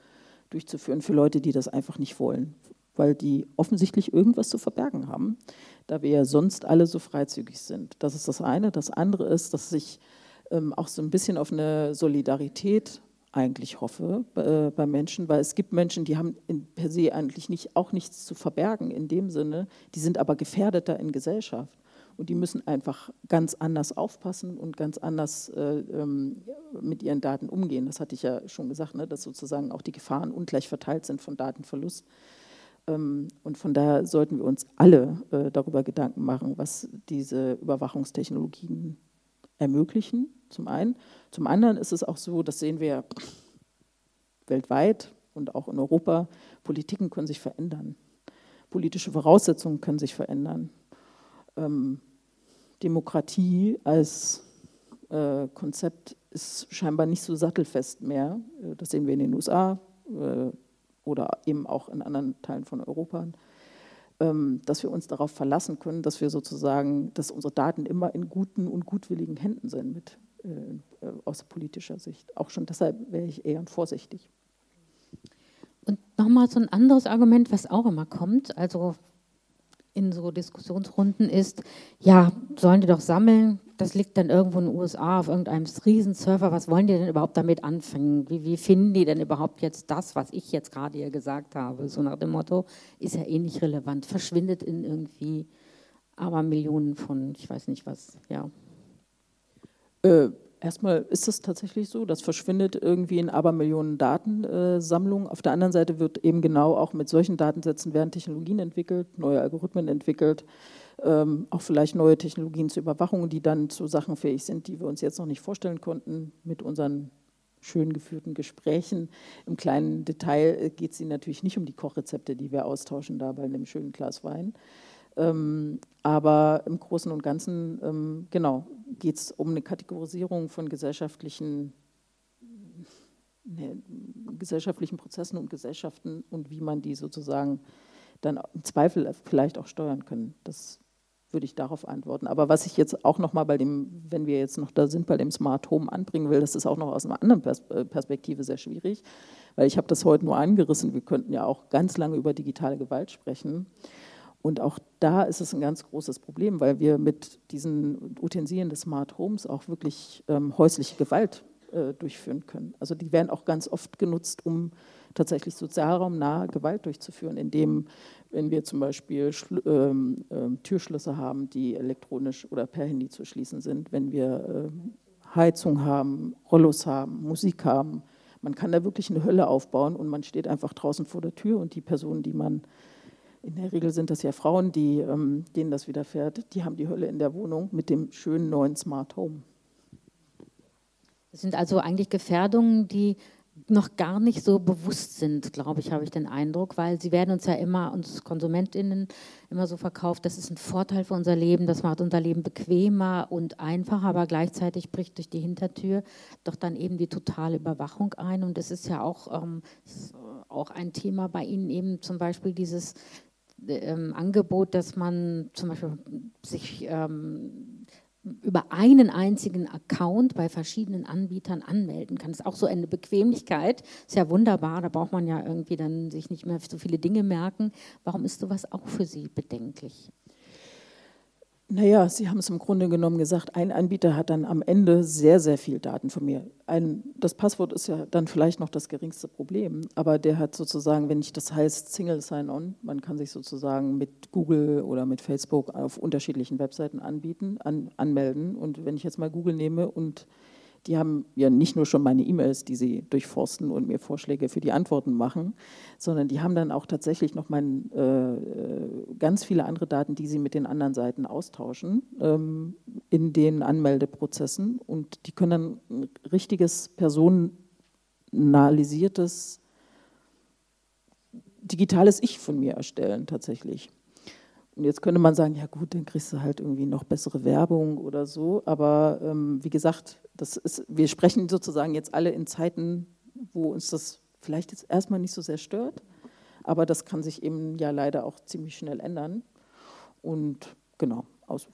durchzuführen für Leute, die das einfach nicht wollen, weil die offensichtlich irgendwas zu verbergen haben, da wir ja sonst alle so freizügig sind. Das ist das eine. Das andere ist, dass sich ähm, auch so ein bisschen auf eine Solidarität eigentlich hoffe äh, bei Menschen, weil es gibt Menschen, die haben per se eigentlich nicht, auch nichts zu verbergen in dem Sinne, die sind aber gefährdeter in Gesellschaft und die müssen einfach ganz anders aufpassen und ganz anders äh, ähm, mit ihren Daten umgehen. Das hatte ich ja schon gesagt, ne, dass sozusagen auch die Gefahren ungleich verteilt sind von Datenverlust. Ähm, und von daher sollten wir uns alle äh, darüber Gedanken machen, was diese Überwachungstechnologien ermöglichen, zum einen. Zum anderen ist es auch so, das sehen wir weltweit und auch in Europa, Politiken können sich verändern. Politische Voraussetzungen können sich verändern. Ähm, Demokratie als äh, Konzept ist scheinbar nicht so sattelfest mehr. Äh, das sehen wir in den USA äh, oder eben auch in anderen Teilen von Europa. Ähm, dass wir uns darauf verlassen können, dass wir sozusagen, dass unsere Daten immer in guten und gutwilligen Händen sind mit, aus politischer Sicht. Auch schon deshalb wäre ich eher vorsichtig. Und nochmal so ein anderes Argument, was auch immer kommt, also in so Diskussionsrunden ist, ja, sollen die doch sammeln, das liegt dann irgendwo in den USA auf irgendeinem Riesenserver, was wollen die denn überhaupt damit anfangen? Wie, wie finden die denn überhaupt jetzt das, was ich jetzt gerade hier gesagt habe? So nach dem Motto, ist ja eh nicht relevant, verschwindet in irgendwie aber Millionen von, ich weiß nicht was, ja. Äh, Erstmal ist es tatsächlich so, das verschwindet irgendwie in Abermillionen Datensammlungen. Auf der anderen Seite wird eben genau auch mit solchen Datensätzen werden Technologien entwickelt, neue Algorithmen entwickelt, ähm, auch vielleicht neue Technologien zur Überwachung, die dann zu Sachen fähig sind, die wir uns jetzt noch nicht vorstellen konnten mit unseren schön geführten Gesprächen. Im kleinen Detail äh, geht es Ihnen natürlich nicht um die Kochrezepte, die wir austauschen da bei einem schönen Glas Wein. Ähm, aber im Großen und Ganzen, ähm, genau, geht es um eine Kategorisierung von gesellschaftlichen, ne, gesellschaftlichen Prozessen und Gesellschaften und wie man die sozusagen dann im Zweifel vielleicht auch steuern können. Das würde ich darauf antworten. Aber was ich jetzt auch noch mal bei dem, wenn wir jetzt noch da sind, bei dem Smart Home anbringen will, das ist auch noch aus einer anderen äh, Perspektive sehr schwierig, weil ich habe das heute nur angerissen. Wir könnten ja auch ganz lange über digitale Gewalt sprechen. Und auch da ist es ein ganz großes Problem, weil wir mit diesen Utensilien des Smart Homes auch wirklich ähm, häusliche Gewalt äh, durchführen können. Also die werden auch ganz oft genutzt, um tatsächlich sozialraumnahe Gewalt durchzuführen, indem, wenn wir zum Beispiel ähm, ähm, Türschlösser haben, die elektronisch oder per Handy zu schließen sind, wenn wir ähm, Heizung haben, Rollos haben, Musik haben. Man kann da wirklich eine Hölle aufbauen und man steht einfach draußen vor der Tür und die Personen, die man, in der Regel sind das ja Frauen, die, ähm, denen das widerfährt, die haben die Hölle in der Wohnung mit dem schönen neuen Smart Home. Das sind also eigentlich Gefährdungen, die noch gar nicht so bewusst sind, glaube ich, habe ich den Eindruck, weil sie werden uns ja immer, uns KonsumentInnen, immer so verkauft, das ist ein Vorteil für unser Leben, das macht unser Leben bequemer und einfacher, aber gleichzeitig bricht durch die Hintertür doch dann eben die totale Überwachung ein und es ist ja auch, ähm, auch ein Thema bei Ihnen eben zum Beispiel dieses ähm, Angebot, dass man zum Beispiel sich ähm, über einen einzigen Account bei verschiedenen Anbietern anmelden kann. Das ist auch so eine Bequemlichkeit. Ist ja wunderbar, da braucht man ja irgendwie dann sich nicht mehr so viele Dinge merken. Warum ist sowas auch für Sie bedenklich? Naja, Sie haben es im Grunde genommen gesagt, ein Anbieter hat dann am Ende sehr, sehr viel Daten von mir. Ein, das Passwort ist ja dann vielleicht noch das geringste Problem, aber der hat sozusagen, wenn ich das heißt Single Sign-On, man kann sich sozusagen mit Google oder mit Facebook auf unterschiedlichen Webseiten anbieten, an, anmelden. Und wenn ich jetzt mal Google nehme und die haben ja nicht nur schon meine E-Mails, die sie durchforsten und mir Vorschläge für die Antworten machen, sondern die haben dann auch tatsächlich noch mein, äh, ganz viele andere Daten, die sie mit den anderen Seiten austauschen ähm, in den Anmeldeprozessen. Und die können dann ein richtiges personalisiertes digitales Ich von mir erstellen tatsächlich. Und jetzt könnte man sagen, ja gut, dann kriegst du halt irgendwie noch bessere Werbung oder so. Aber ähm, wie gesagt, das ist, wir sprechen sozusagen jetzt alle in Zeiten, wo uns das vielleicht jetzt erstmal nicht so sehr stört. Aber das kann sich eben ja leider auch ziemlich schnell ändern. Und genau, aus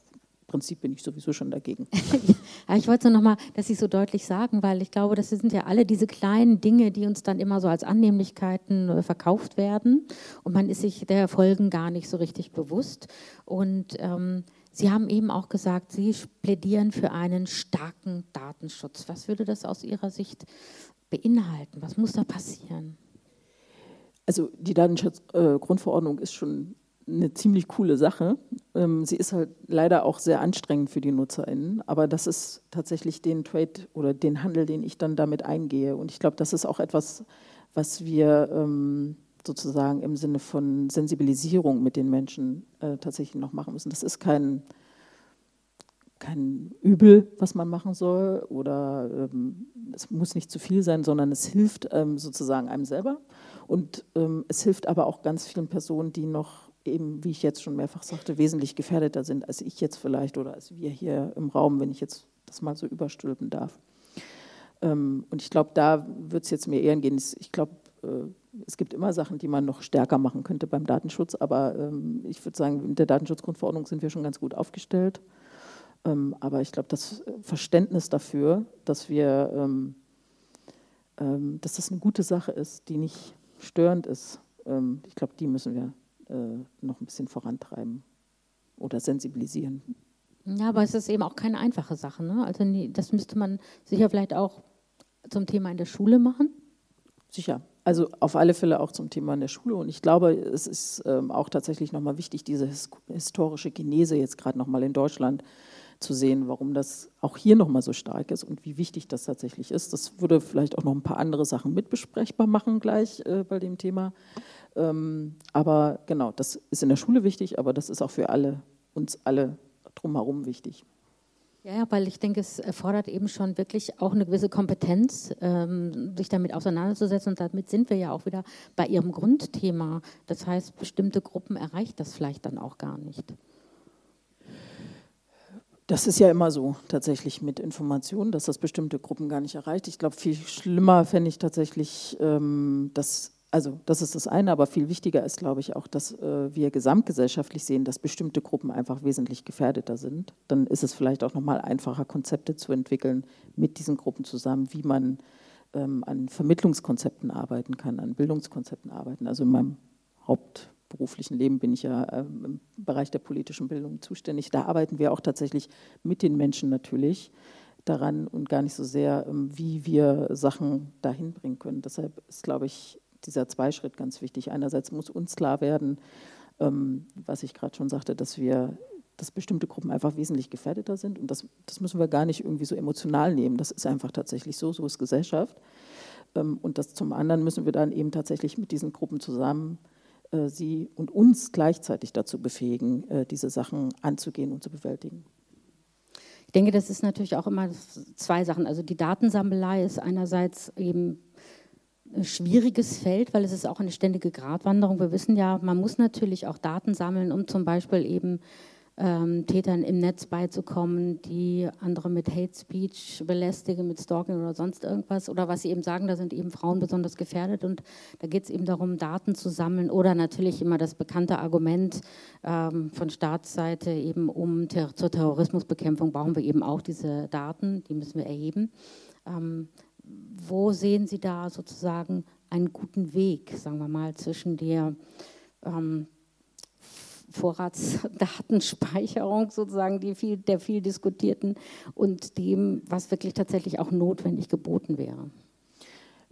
Prinzip bin ich sowieso schon dagegen. ja, ich wollte nur noch mal, dass Sie so deutlich sagen, weil ich glaube, das sind ja alle diese kleinen Dinge, die uns dann immer so als Annehmlichkeiten äh, verkauft werden und man ist sich der Folgen gar nicht so richtig bewusst. Und ähm, Sie haben eben auch gesagt, Sie plädieren für einen starken Datenschutz. Was würde das aus Ihrer Sicht beinhalten? Was muss da passieren? Also die Datenschutzgrundverordnung äh, ist schon eine ziemlich coole Sache. Ähm, sie ist halt leider auch sehr anstrengend für die NutzerInnen, aber das ist tatsächlich den Trade oder den Handel, den ich dann damit eingehe. Und ich glaube, das ist auch etwas, was wir ähm, sozusagen im Sinne von Sensibilisierung mit den Menschen äh, tatsächlich noch machen müssen. Das ist kein, kein Übel, was man machen soll, oder ähm, es muss nicht zu viel sein, sondern es hilft sozusagen einem selber. Und es hilft aber auch ganz vielen Personen, die noch eben, wie ich jetzt schon mehrfach sagte, wesentlich gefährdeter sind als ich jetzt vielleicht oder als wir hier im Raum, wenn ich jetzt das mal so überstülpen darf. Ähm, und ich glaube, da wird es jetzt mir eher gehen. Ich glaube, äh, es gibt immer Sachen, die man noch stärker machen könnte beim Datenschutz, aber ähm, ich würde sagen, in der Datenschutzgrundverordnung sind wir schon ganz gut aufgestellt. Ähm, aber ich glaube, das Verständnis dafür, dass wir, dass das eine gute Sache ist, die nicht störend ist, ich glaube, die müssen wir äh, noch ein bisschen vorantreiben oder sensibilisieren. Ja, aber es ist eben auch keine einfache Sache. Ne? Also das müsste man sicher vielleicht auch zum Thema in der Schule machen. Sicher. Also auf alle Fälle auch zum Thema in der Schule. Und ich glaube, es ist ähm, auch tatsächlich nochmal wichtig, diese his historische Genese jetzt gerade nochmal in Deutschland zu sehen, warum das auch hier nochmal so stark ist und wie wichtig das tatsächlich ist. Das würde vielleicht auch noch ein paar andere Sachen mitbesprechbar machen gleich äh, bei dem Thema. Ähm, aber genau, das ist in der Schule wichtig, aber das ist auch für alle, uns alle drumherum wichtig. Ja, weil ich denke, es erfordert eben schon wirklich auch eine gewisse Kompetenz, ähm, sich damit auseinanderzusetzen. Und damit sind wir ja auch wieder bei Ihrem Grundthema. Das heißt, bestimmte Gruppen erreicht das vielleicht dann auch gar nicht. Das ist ja immer so tatsächlich mit Informationen, dass das bestimmte Gruppen gar nicht erreicht. Ich glaube, viel schlimmer fände ich tatsächlich, ähm, dass also das ist das eine, aber viel wichtiger ist, glaube ich, auch, dass äh, wir gesamtgesellschaftlich sehen, dass bestimmte Gruppen einfach wesentlich gefährdeter sind. Dann ist es vielleicht auch nochmal einfacher, Konzepte zu entwickeln mit diesen Gruppen zusammen, wie man ähm, an Vermittlungskonzepten arbeiten kann, an Bildungskonzepten arbeiten. Also in meinem hauptberuflichen Leben bin ich ja ähm, im Bereich der politischen Bildung zuständig. Da arbeiten wir auch tatsächlich mit den Menschen natürlich daran und gar nicht so sehr, ähm, wie wir Sachen dahin bringen können. Deshalb ist, glaube ich, dieser Zweischritt ganz wichtig. Einerseits muss uns klar werden, ähm, was ich gerade schon sagte, dass wir, dass bestimmte Gruppen einfach wesentlich gefährdeter sind und das, das müssen wir gar nicht irgendwie so emotional nehmen. Das ist einfach tatsächlich so, so ist Gesellschaft. Ähm, und das zum anderen müssen wir dann eben tatsächlich mit diesen Gruppen zusammen äh, sie und uns gleichzeitig dazu befähigen, äh, diese Sachen anzugehen und zu bewältigen. Ich denke, das ist natürlich auch immer zwei Sachen. Also die Datensammelei ist einerseits eben schwieriges Feld, weil es ist auch eine ständige Gratwanderung. Wir wissen ja, man muss natürlich auch Daten sammeln, um zum Beispiel eben ähm, Tätern im Netz beizukommen, die andere mit Hate Speech belästigen, mit Stalking oder sonst irgendwas. Oder was sie eben sagen, da sind eben Frauen besonders gefährdet. Und da geht es eben darum, Daten zu sammeln. Oder natürlich immer das bekannte Argument ähm, von Staatsseite, eben um ter zur Terrorismusbekämpfung brauchen wir eben auch diese Daten, die müssen wir erheben. Ähm, wo sehen Sie da sozusagen einen guten Weg, sagen wir mal, zwischen der ähm, Vorratsdatenspeicherung sozusagen, die viel, der viel diskutierten und dem, was wirklich tatsächlich auch notwendig geboten wäre?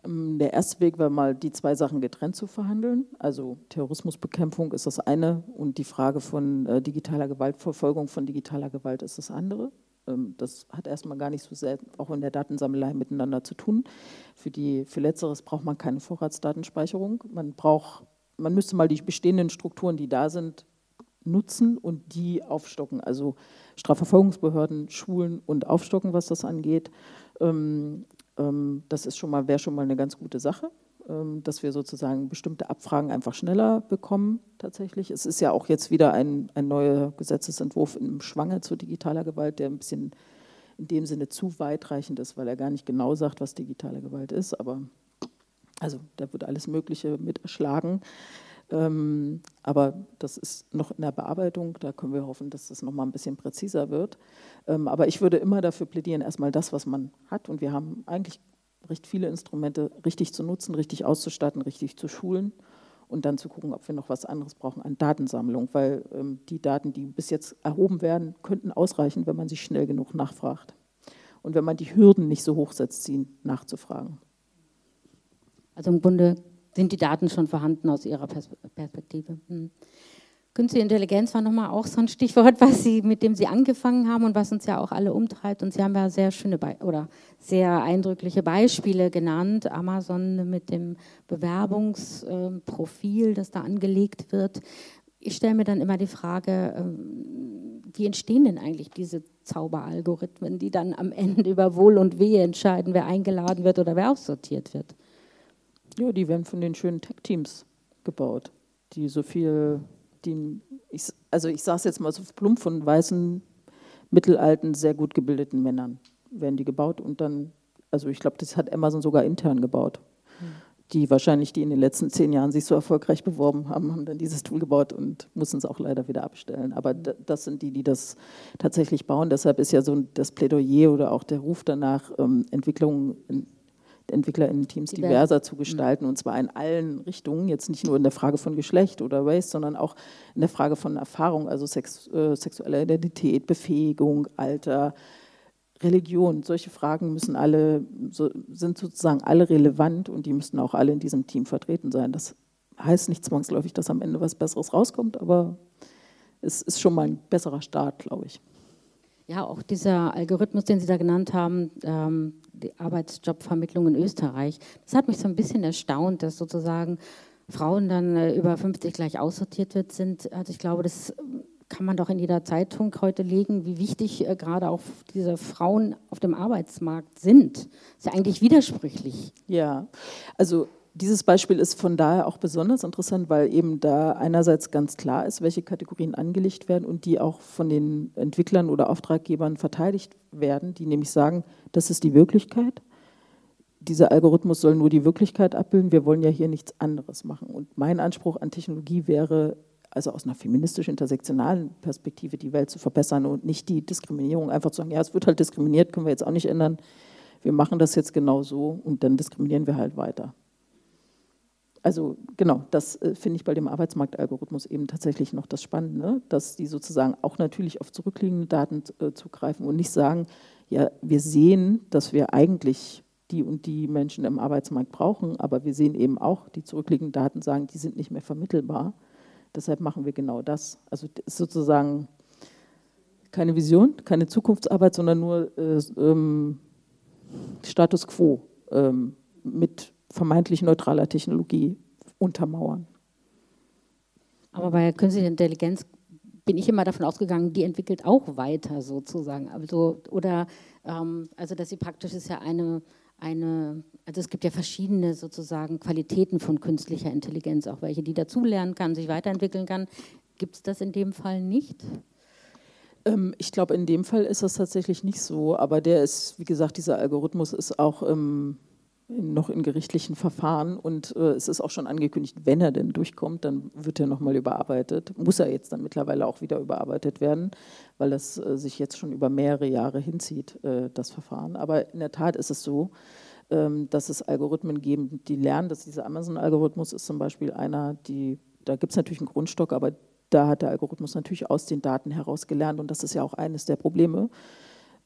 Ähm, der erste Weg war mal, die zwei Sachen getrennt zu verhandeln. Also Terrorismusbekämpfung ist das eine und die Frage von äh, digitaler Gewaltverfolgung von digitaler Gewalt ist das andere. Ähm, das hat erstmal gar nicht so sehr auch in der Datensammelei miteinander zu tun. Für, die, für Letzteres braucht man keine Vorratsdatenspeicherung. Man braucht, man müsste mal die bestehenden Strukturen, die da sind, nutzen und die aufstocken. Also Strafverfolgungsbehörden, Schulen und aufstocken, was das angeht. Ähm, ähm, das schon mal, wäre schon mal eine ganz gute Sache, dass wir sozusagen bestimmte Abfragen einfach schneller bekommen tatsächlich. Es ist ja auch jetzt wieder ein, ein neuer Gesetzesentwurf im Schwange zu digitaler Gewalt, der ein bisschen in dem Sinne zu weitreichend ist, weil er gar nicht genau sagt, was digitale Gewalt ist, aber also da wird alles Mögliche mit erschlagen. Ähm, aber das ist noch in der Bearbeitung, da können wir hoffen, dass das noch mal ein bisschen präziser wird. Ähm, aber ich würde immer dafür plädieren, erstmal das, was man hat. Und wir haben eigentlich recht viele Instrumente richtig zu nutzen, richtig auszustatten, richtig zu schulen und dann zu gucken, ob wir noch was anderes brauchen an Datensammlung, weil ähm, die Daten, die bis jetzt erhoben werden, könnten ausreichen, wenn man sie schnell genug nachfragt. Und wenn man die Hürden nicht so hoch setzt, sie nachzufragen. Also im Grunde sind die Daten schon vorhanden aus Ihrer Perspektive. Hm. Künstliche Intelligenz war nochmal auch so ein Stichwort, was Sie, mit dem Sie angefangen haben und was uns ja auch alle umtreibt. Und Sie haben ja sehr schöne Be oder sehr eindrückliche Beispiele genannt. Amazon mit dem Bewerbungsprofil, das da angelegt wird. Ich stelle mir dann immer die Frage, ähm, wie entstehen denn eigentlich diese Zauberalgorithmen, die dann am Ende über Wohl und Wehe entscheiden, wer eingeladen wird oder wer aussortiert wird? Ja, die werden von den schönen Tech-Teams gebaut, die so viel, die, ich, also ich sage es jetzt mal so plump, von weißen, mittelalten, sehr gut gebildeten Männern werden die gebaut und dann, also ich glaube, das hat Amazon sogar intern gebaut. Hm. Die wahrscheinlich, die in den letzten zehn Jahren sich so erfolgreich beworben haben, haben dann dieses Tool gebaut und mussten es auch leider wieder abstellen. Aber das sind die, die das tatsächlich bauen. Deshalb ist ja so das Plädoyer oder auch der Ruf danach, ähm, Entwicklungen EntwicklerInnen-Teams diverser zu gestalten und zwar in allen Richtungen, jetzt nicht nur in der Frage von Geschlecht oder Race, sondern auch in der Frage von Erfahrung, also Sex, äh, sexueller Identität, Befähigung, Alter, Religion. Solche Fragen müssen alle, so, sind sozusagen alle relevant und die müssten auch alle in diesem Team vertreten sein. Das heißt nicht zwangsläufig, dass am Ende was Besseres rauskommt, aber es ist schon mal ein besserer Start, glaube ich. Ja, auch dieser Algorithmus, den Sie da genannt haben, ähm, die Arbeitsjobvermittlung in Österreich, das hat mich so ein bisschen erstaunt, dass sozusagen Frauen dann äh, über 50 gleich aussortiert wird, sind. Also ich glaube, das kann man doch in jeder Zeitung heute legen, wie wichtig äh, gerade auch diese Frauen auf dem Arbeitsmarkt sind. Das ist ja eigentlich widersprüchlich. Ja, also dieses Beispiel ist von daher auch besonders interessant, weil eben da einerseits ganz klar ist, welche Kategorien angelegt werden und die auch von den Entwicklern oder Auftraggebern verteidigt werden, die nämlich sagen, das ist die Wirklichkeit. Dieser Algorithmus soll nur die Wirklichkeit abbilden. Wir wollen ja hier nichts anderes machen. Und mein Anspruch an Technologie wäre, also aus einer feministisch-intersektionalen Perspektive die Welt zu verbessern und nicht die Diskriminierung einfach zu sagen, ja, es wird halt diskriminiert, können wir jetzt auch nicht ändern. Wir machen das jetzt genau so und dann diskriminieren wir halt weiter. Also genau, das äh, finde ich bei dem Arbeitsmarktalgorithmus eben tatsächlich noch das Spannende, dass die sozusagen auch natürlich auf zurückliegende Daten äh, zugreifen und nicht sagen, ja, wir sehen, dass wir eigentlich die und die Menschen im Arbeitsmarkt brauchen, aber wir sehen eben auch, die zurückliegenden Daten sagen, die sind nicht mehr vermittelbar. Deshalb machen wir genau das. Also das ist sozusagen keine Vision, keine Zukunftsarbeit, sondern nur äh, ähm, Status quo ähm, mit vermeintlich neutraler Technologie untermauern. Aber bei künstlicher Intelligenz bin ich immer davon ausgegangen, die entwickelt auch weiter sozusagen. Also, oder, ähm, also dass sie praktisch ist ja eine, eine, also es gibt ja verschiedene sozusagen Qualitäten von künstlicher Intelligenz, auch welche, die dazulernen kann, sich weiterentwickeln kann. Gibt es das in dem Fall nicht? Ähm, ich glaube, in dem Fall ist das tatsächlich nicht so, aber der ist, wie gesagt, dieser Algorithmus ist auch ähm, noch in gerichtlichen Verfahren und äh, es ist auch schon angekündigt, wenn er denn durchkommt, dann wird er nochmal überarbeitet. Muss er jetzt dann mittlerweile auch wieder überarbeitet werden, weil das äh, sich jetzt schon über mehrere Jahre hinzieht, äh, das Verfahren. Aber in der Tat ist es so, ähm, dass es Algorithmen geben, die lernen, dass dieser Amazon-Algorithmus ist zum Beispiel einer, die, da gibt es natürlich einen Grundstock, aber da hat der Algorithmus natürlich aus den Daten heraus gelernt und das ist ja auch eines der Probleme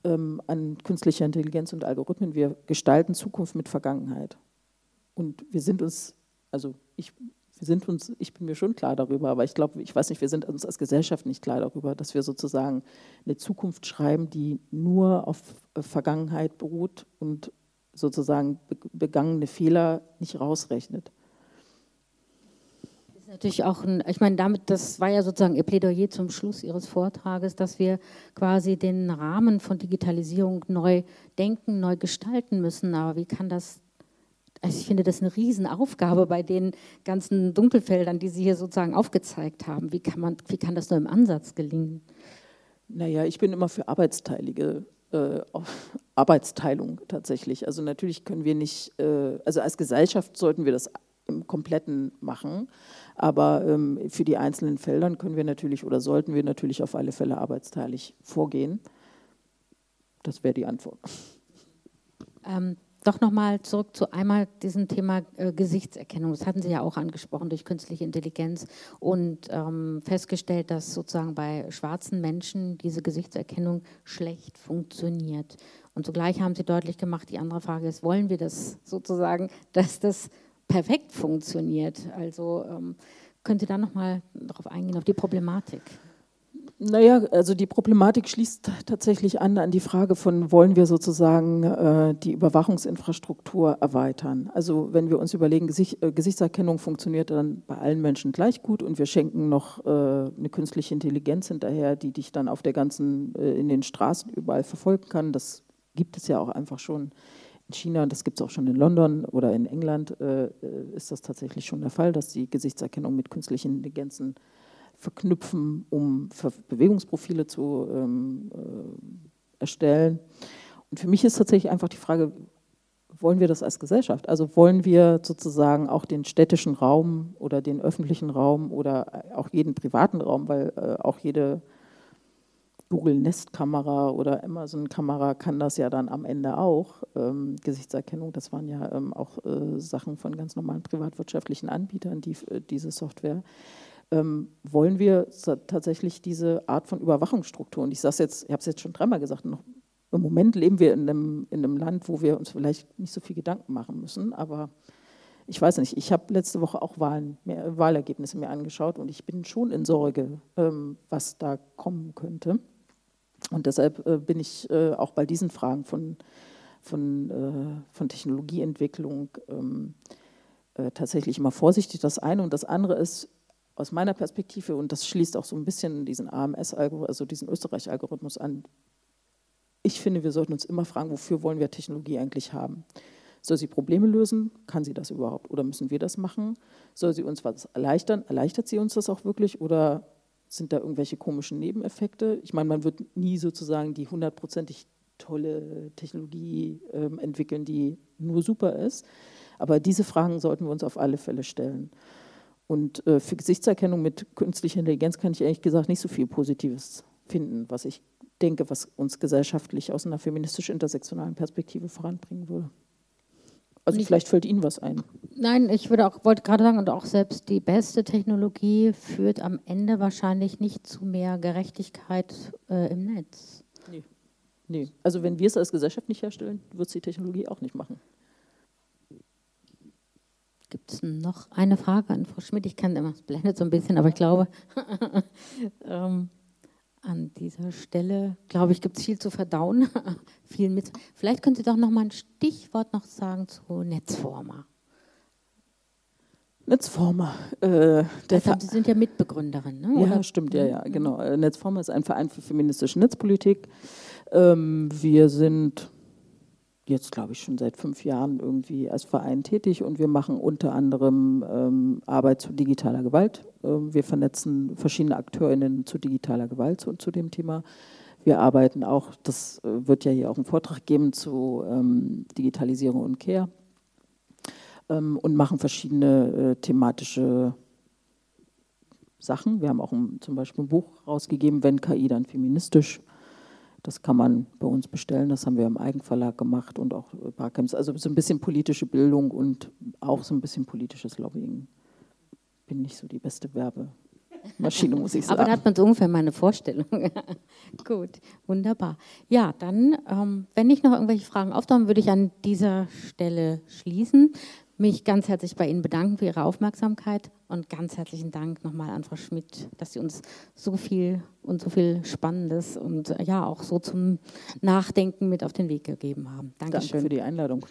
ähm, an künstlicher Intelligenz und Algorithmen. Wir gestalten Zukunft mit Vergangenheit. Und wir sind uns, also ich, wir sind uns, ich bin mir schon klar darüber, aber ich glaube, ich weiß nicht, wir sind uns als Gesellschaft nicht klar darüber, dass wir sozusagen eine Zukunft schreiben, die nur auf Vergangenheit beruht und sozusagen begangene Fehler nicht rausrechnet natürlich auch ein, ich meine, damit, das war ja sozusagen Ihr Plädoyer zum Schluss Ihres Vortrages, dass wir quasi den Rahmen von Digitalisierung neu denken, neu gestalten müssen. Aber wie kann das, also ich finde das eine Riesenaufgabe bei den ganzen Dunkelfeldern, die Sie hier sozusagen aufgezeigt haben. Wie kann, man, wie kann das nur im Ansatz gelingen? Naja, ich bin immer für arbeitsteilige äh, Arbeitsteilung tatsächlich. Also natürlich können wir nicht, äh, also als Gesellschaft sollten wir das im Kompletten machen. Aber ähm, für die einzelnen Feldern können wir natürlich oder sollten wir natürlich auf alle Fälle arbeitsteilig vorgehen. Das wäre die Antwort. Ähm, doch nochmal zurück zu einmal diesem Thema äh, Gesichtserkennung. Das hatten Sie ja auch angesprochen durch künstliche Intelligenz und ähm, festgestellt, dass sozusagen bei schwarzen Menschen diese Gesichtserkennung schlecht funktioniert. Und zugleich haben Sie deutlich gemacht, die andere Frage ist, wollen wir das sozusagen, dass das perfekt funktioniert. Also ähm, können Sie da nochmal darauf eingehen, auf die Problematik? Naja, also die Problematik schließt tatsächlich an an die Frage von, wollen wir sozusagen äh, die Überwachungsinfrastruktur erweitern? Also wenn wir uns überlegen, Gesicht, äh, Gesichtserkennung funktioniert dann bei allen Menschen gleich gut und wir schenken noch äh, eine künstliche Intelligenz hinterher, die dich dann auf der ganzen, äh, in den Straßen überall verfolgen kann. Das gibt es ja auch einfach schon China, und das gibt es auch schon in London oder in England, äh, äh, ist das tatsächlich schon der Fall, dass die Gesichtserkennung mit künstlichen Intelligenzen verknüpfen, um Bewegungsprofile zu ähm, äh, erstellen. Und für mich ist tatsächlich einfach die Frage, wollen wir das als Gesellschaft? Also wollen wir sozusagen auch den städtischen Raum oder den öffentlichen Raum oder auch jeden privaten Raum, weil äh, auch jede Google Nest Kamera oder Amazon Kamera kann das ja dann am Ende auch. Ähm, Gesichtserkennung, das waren ja ähm, auch äh, Sachen von ganz normalen privatwirtschaftlichen Anbietern, die, äh, diese Software. Ähm, wollen wir tatsächlich diese Art von Überwachungsstrukturen? Ich sage jetzt, ich habe es jetzt schon dreimal gesagt, noch, im Moment leben wir in einem, in einem Land, wo wir uns vielleicht nicht so viel Gedanken machen müssen, aber ich weiß nicht, ich habe letzte Woche auch Wahlen, Wahlergebnisse mir angeschaut und ich bin schon in Sorge, ähm, was da kommen könnte. Und deshalb äh, bin ich äh, auch bei diesen Fragen von, von, äh, von Technologieentwicklung ähm, äh, tatsächlich immer vorsichtig. Das eine und das andere ist aus meiner Perspektive, und das schließt auch so ein bisschen diesen AMS-Algorithmus, also diesen Österreich-Algorithmus an. Ich finde, wir sollten uns immer fragen, wofür wollen wir Technologie eigentlich haben? Soll sie Probleme lösen? Kann sie das überhaupt? Oder müssen wir das machen? Soll sie uns was erleichtern? Erleichtert sie uns das auch wirklich? Oder sind da irgendwelche komischen Nebeneffekte? Ich meine, man wird nie sozusagen die hundertprozentig tolle Technologie ähm, entwickeln, die nur super ist. Aber diese Fragen sollten wir uns auf alle Fälle stellen. Und äh, für Gesichtserkennung mit künstlicher Intelligenz kann ich ehrlich gesagt nicht so viel Positives finden, was ich denke, was uns gesellschaftlich aus einer feministisch-intersektionalen Perspektive voranbringen würde. Also vielleicht fällt Ihnen was ein. Nein, ich würde auch, wollte gerade sagen, und auch selbst die beste Technologie führt am Ende wahrscheinlich nicht zu mehr Gerechtigkeit äh, im Netz. Nee. nee. Also wenn wir es als Gesellschaft nicht herstellen, wird es die Technologie auch nicht machen. Gibt es noch eine Frage an Frau Schmidt? Ich kann immer, es blendet so ein bisschen, aber ich glaube, ähm, an dieser Stelle, glaube ich, gibt es viel zu verdauen. viel mit. Vielleicht können Sie doch noch mal ein Stichwort noch sagen zu Netzformer. Netzformer. Äh, also, Sie sind ja Mitbegründerin, ne? Ja, stimmt, ja, ja, mhm. genau. Äh, Netzformer ist ein Verein für feministische Netzpolitik. Ähm, wir sind jetzt, glaube ich, schon seit fünf Jahren irgendwie als Verein tätig und wir machen unter anderem ähm, Arbeit zu digitaler Gewalt. Ähm, wir vernetzen verschiedene AkteurInnen zu digitaler Gewalt und zu dem Thema. Wir arbeiten auch, das äh, wird ja hier auch einen Vortrag geben zu ähm, Digitalisierung und Care ähm, und machen verschiedene äh, thematische Sachen. Wir haben auch ein, zum Beispiel ein Buch rausgegeben, wenn KI dann feministisch das kann man bei uns bestellen. Das haben wir im Eigenverlag gemacht und auch Barcamps. Also so ein bisschen politische Bildung und auch so ein bisschen politisches Lobbying. Bin nicht so die beste Werbemaschine, muss ich sagen. Aber da hat man so ungefähr meine Vorstellung. Gut, wunderbar. Ja, dann, ähm, wenn nicht noch irgendwelche Fragen auftauchen, würde ich an dieser Stelle schließen mich ganz herzlich bei Ihnen bedanken für Ihre Aufmerksamkeit und ganz herzlichen Dank nochmal an Frau Schmidt, dass Sie uns so viel und so viel Spannendes und ja auch so zum Nachdenken mit auf den Weg gegeben haben. Dankeschön. Danke für die Einladung.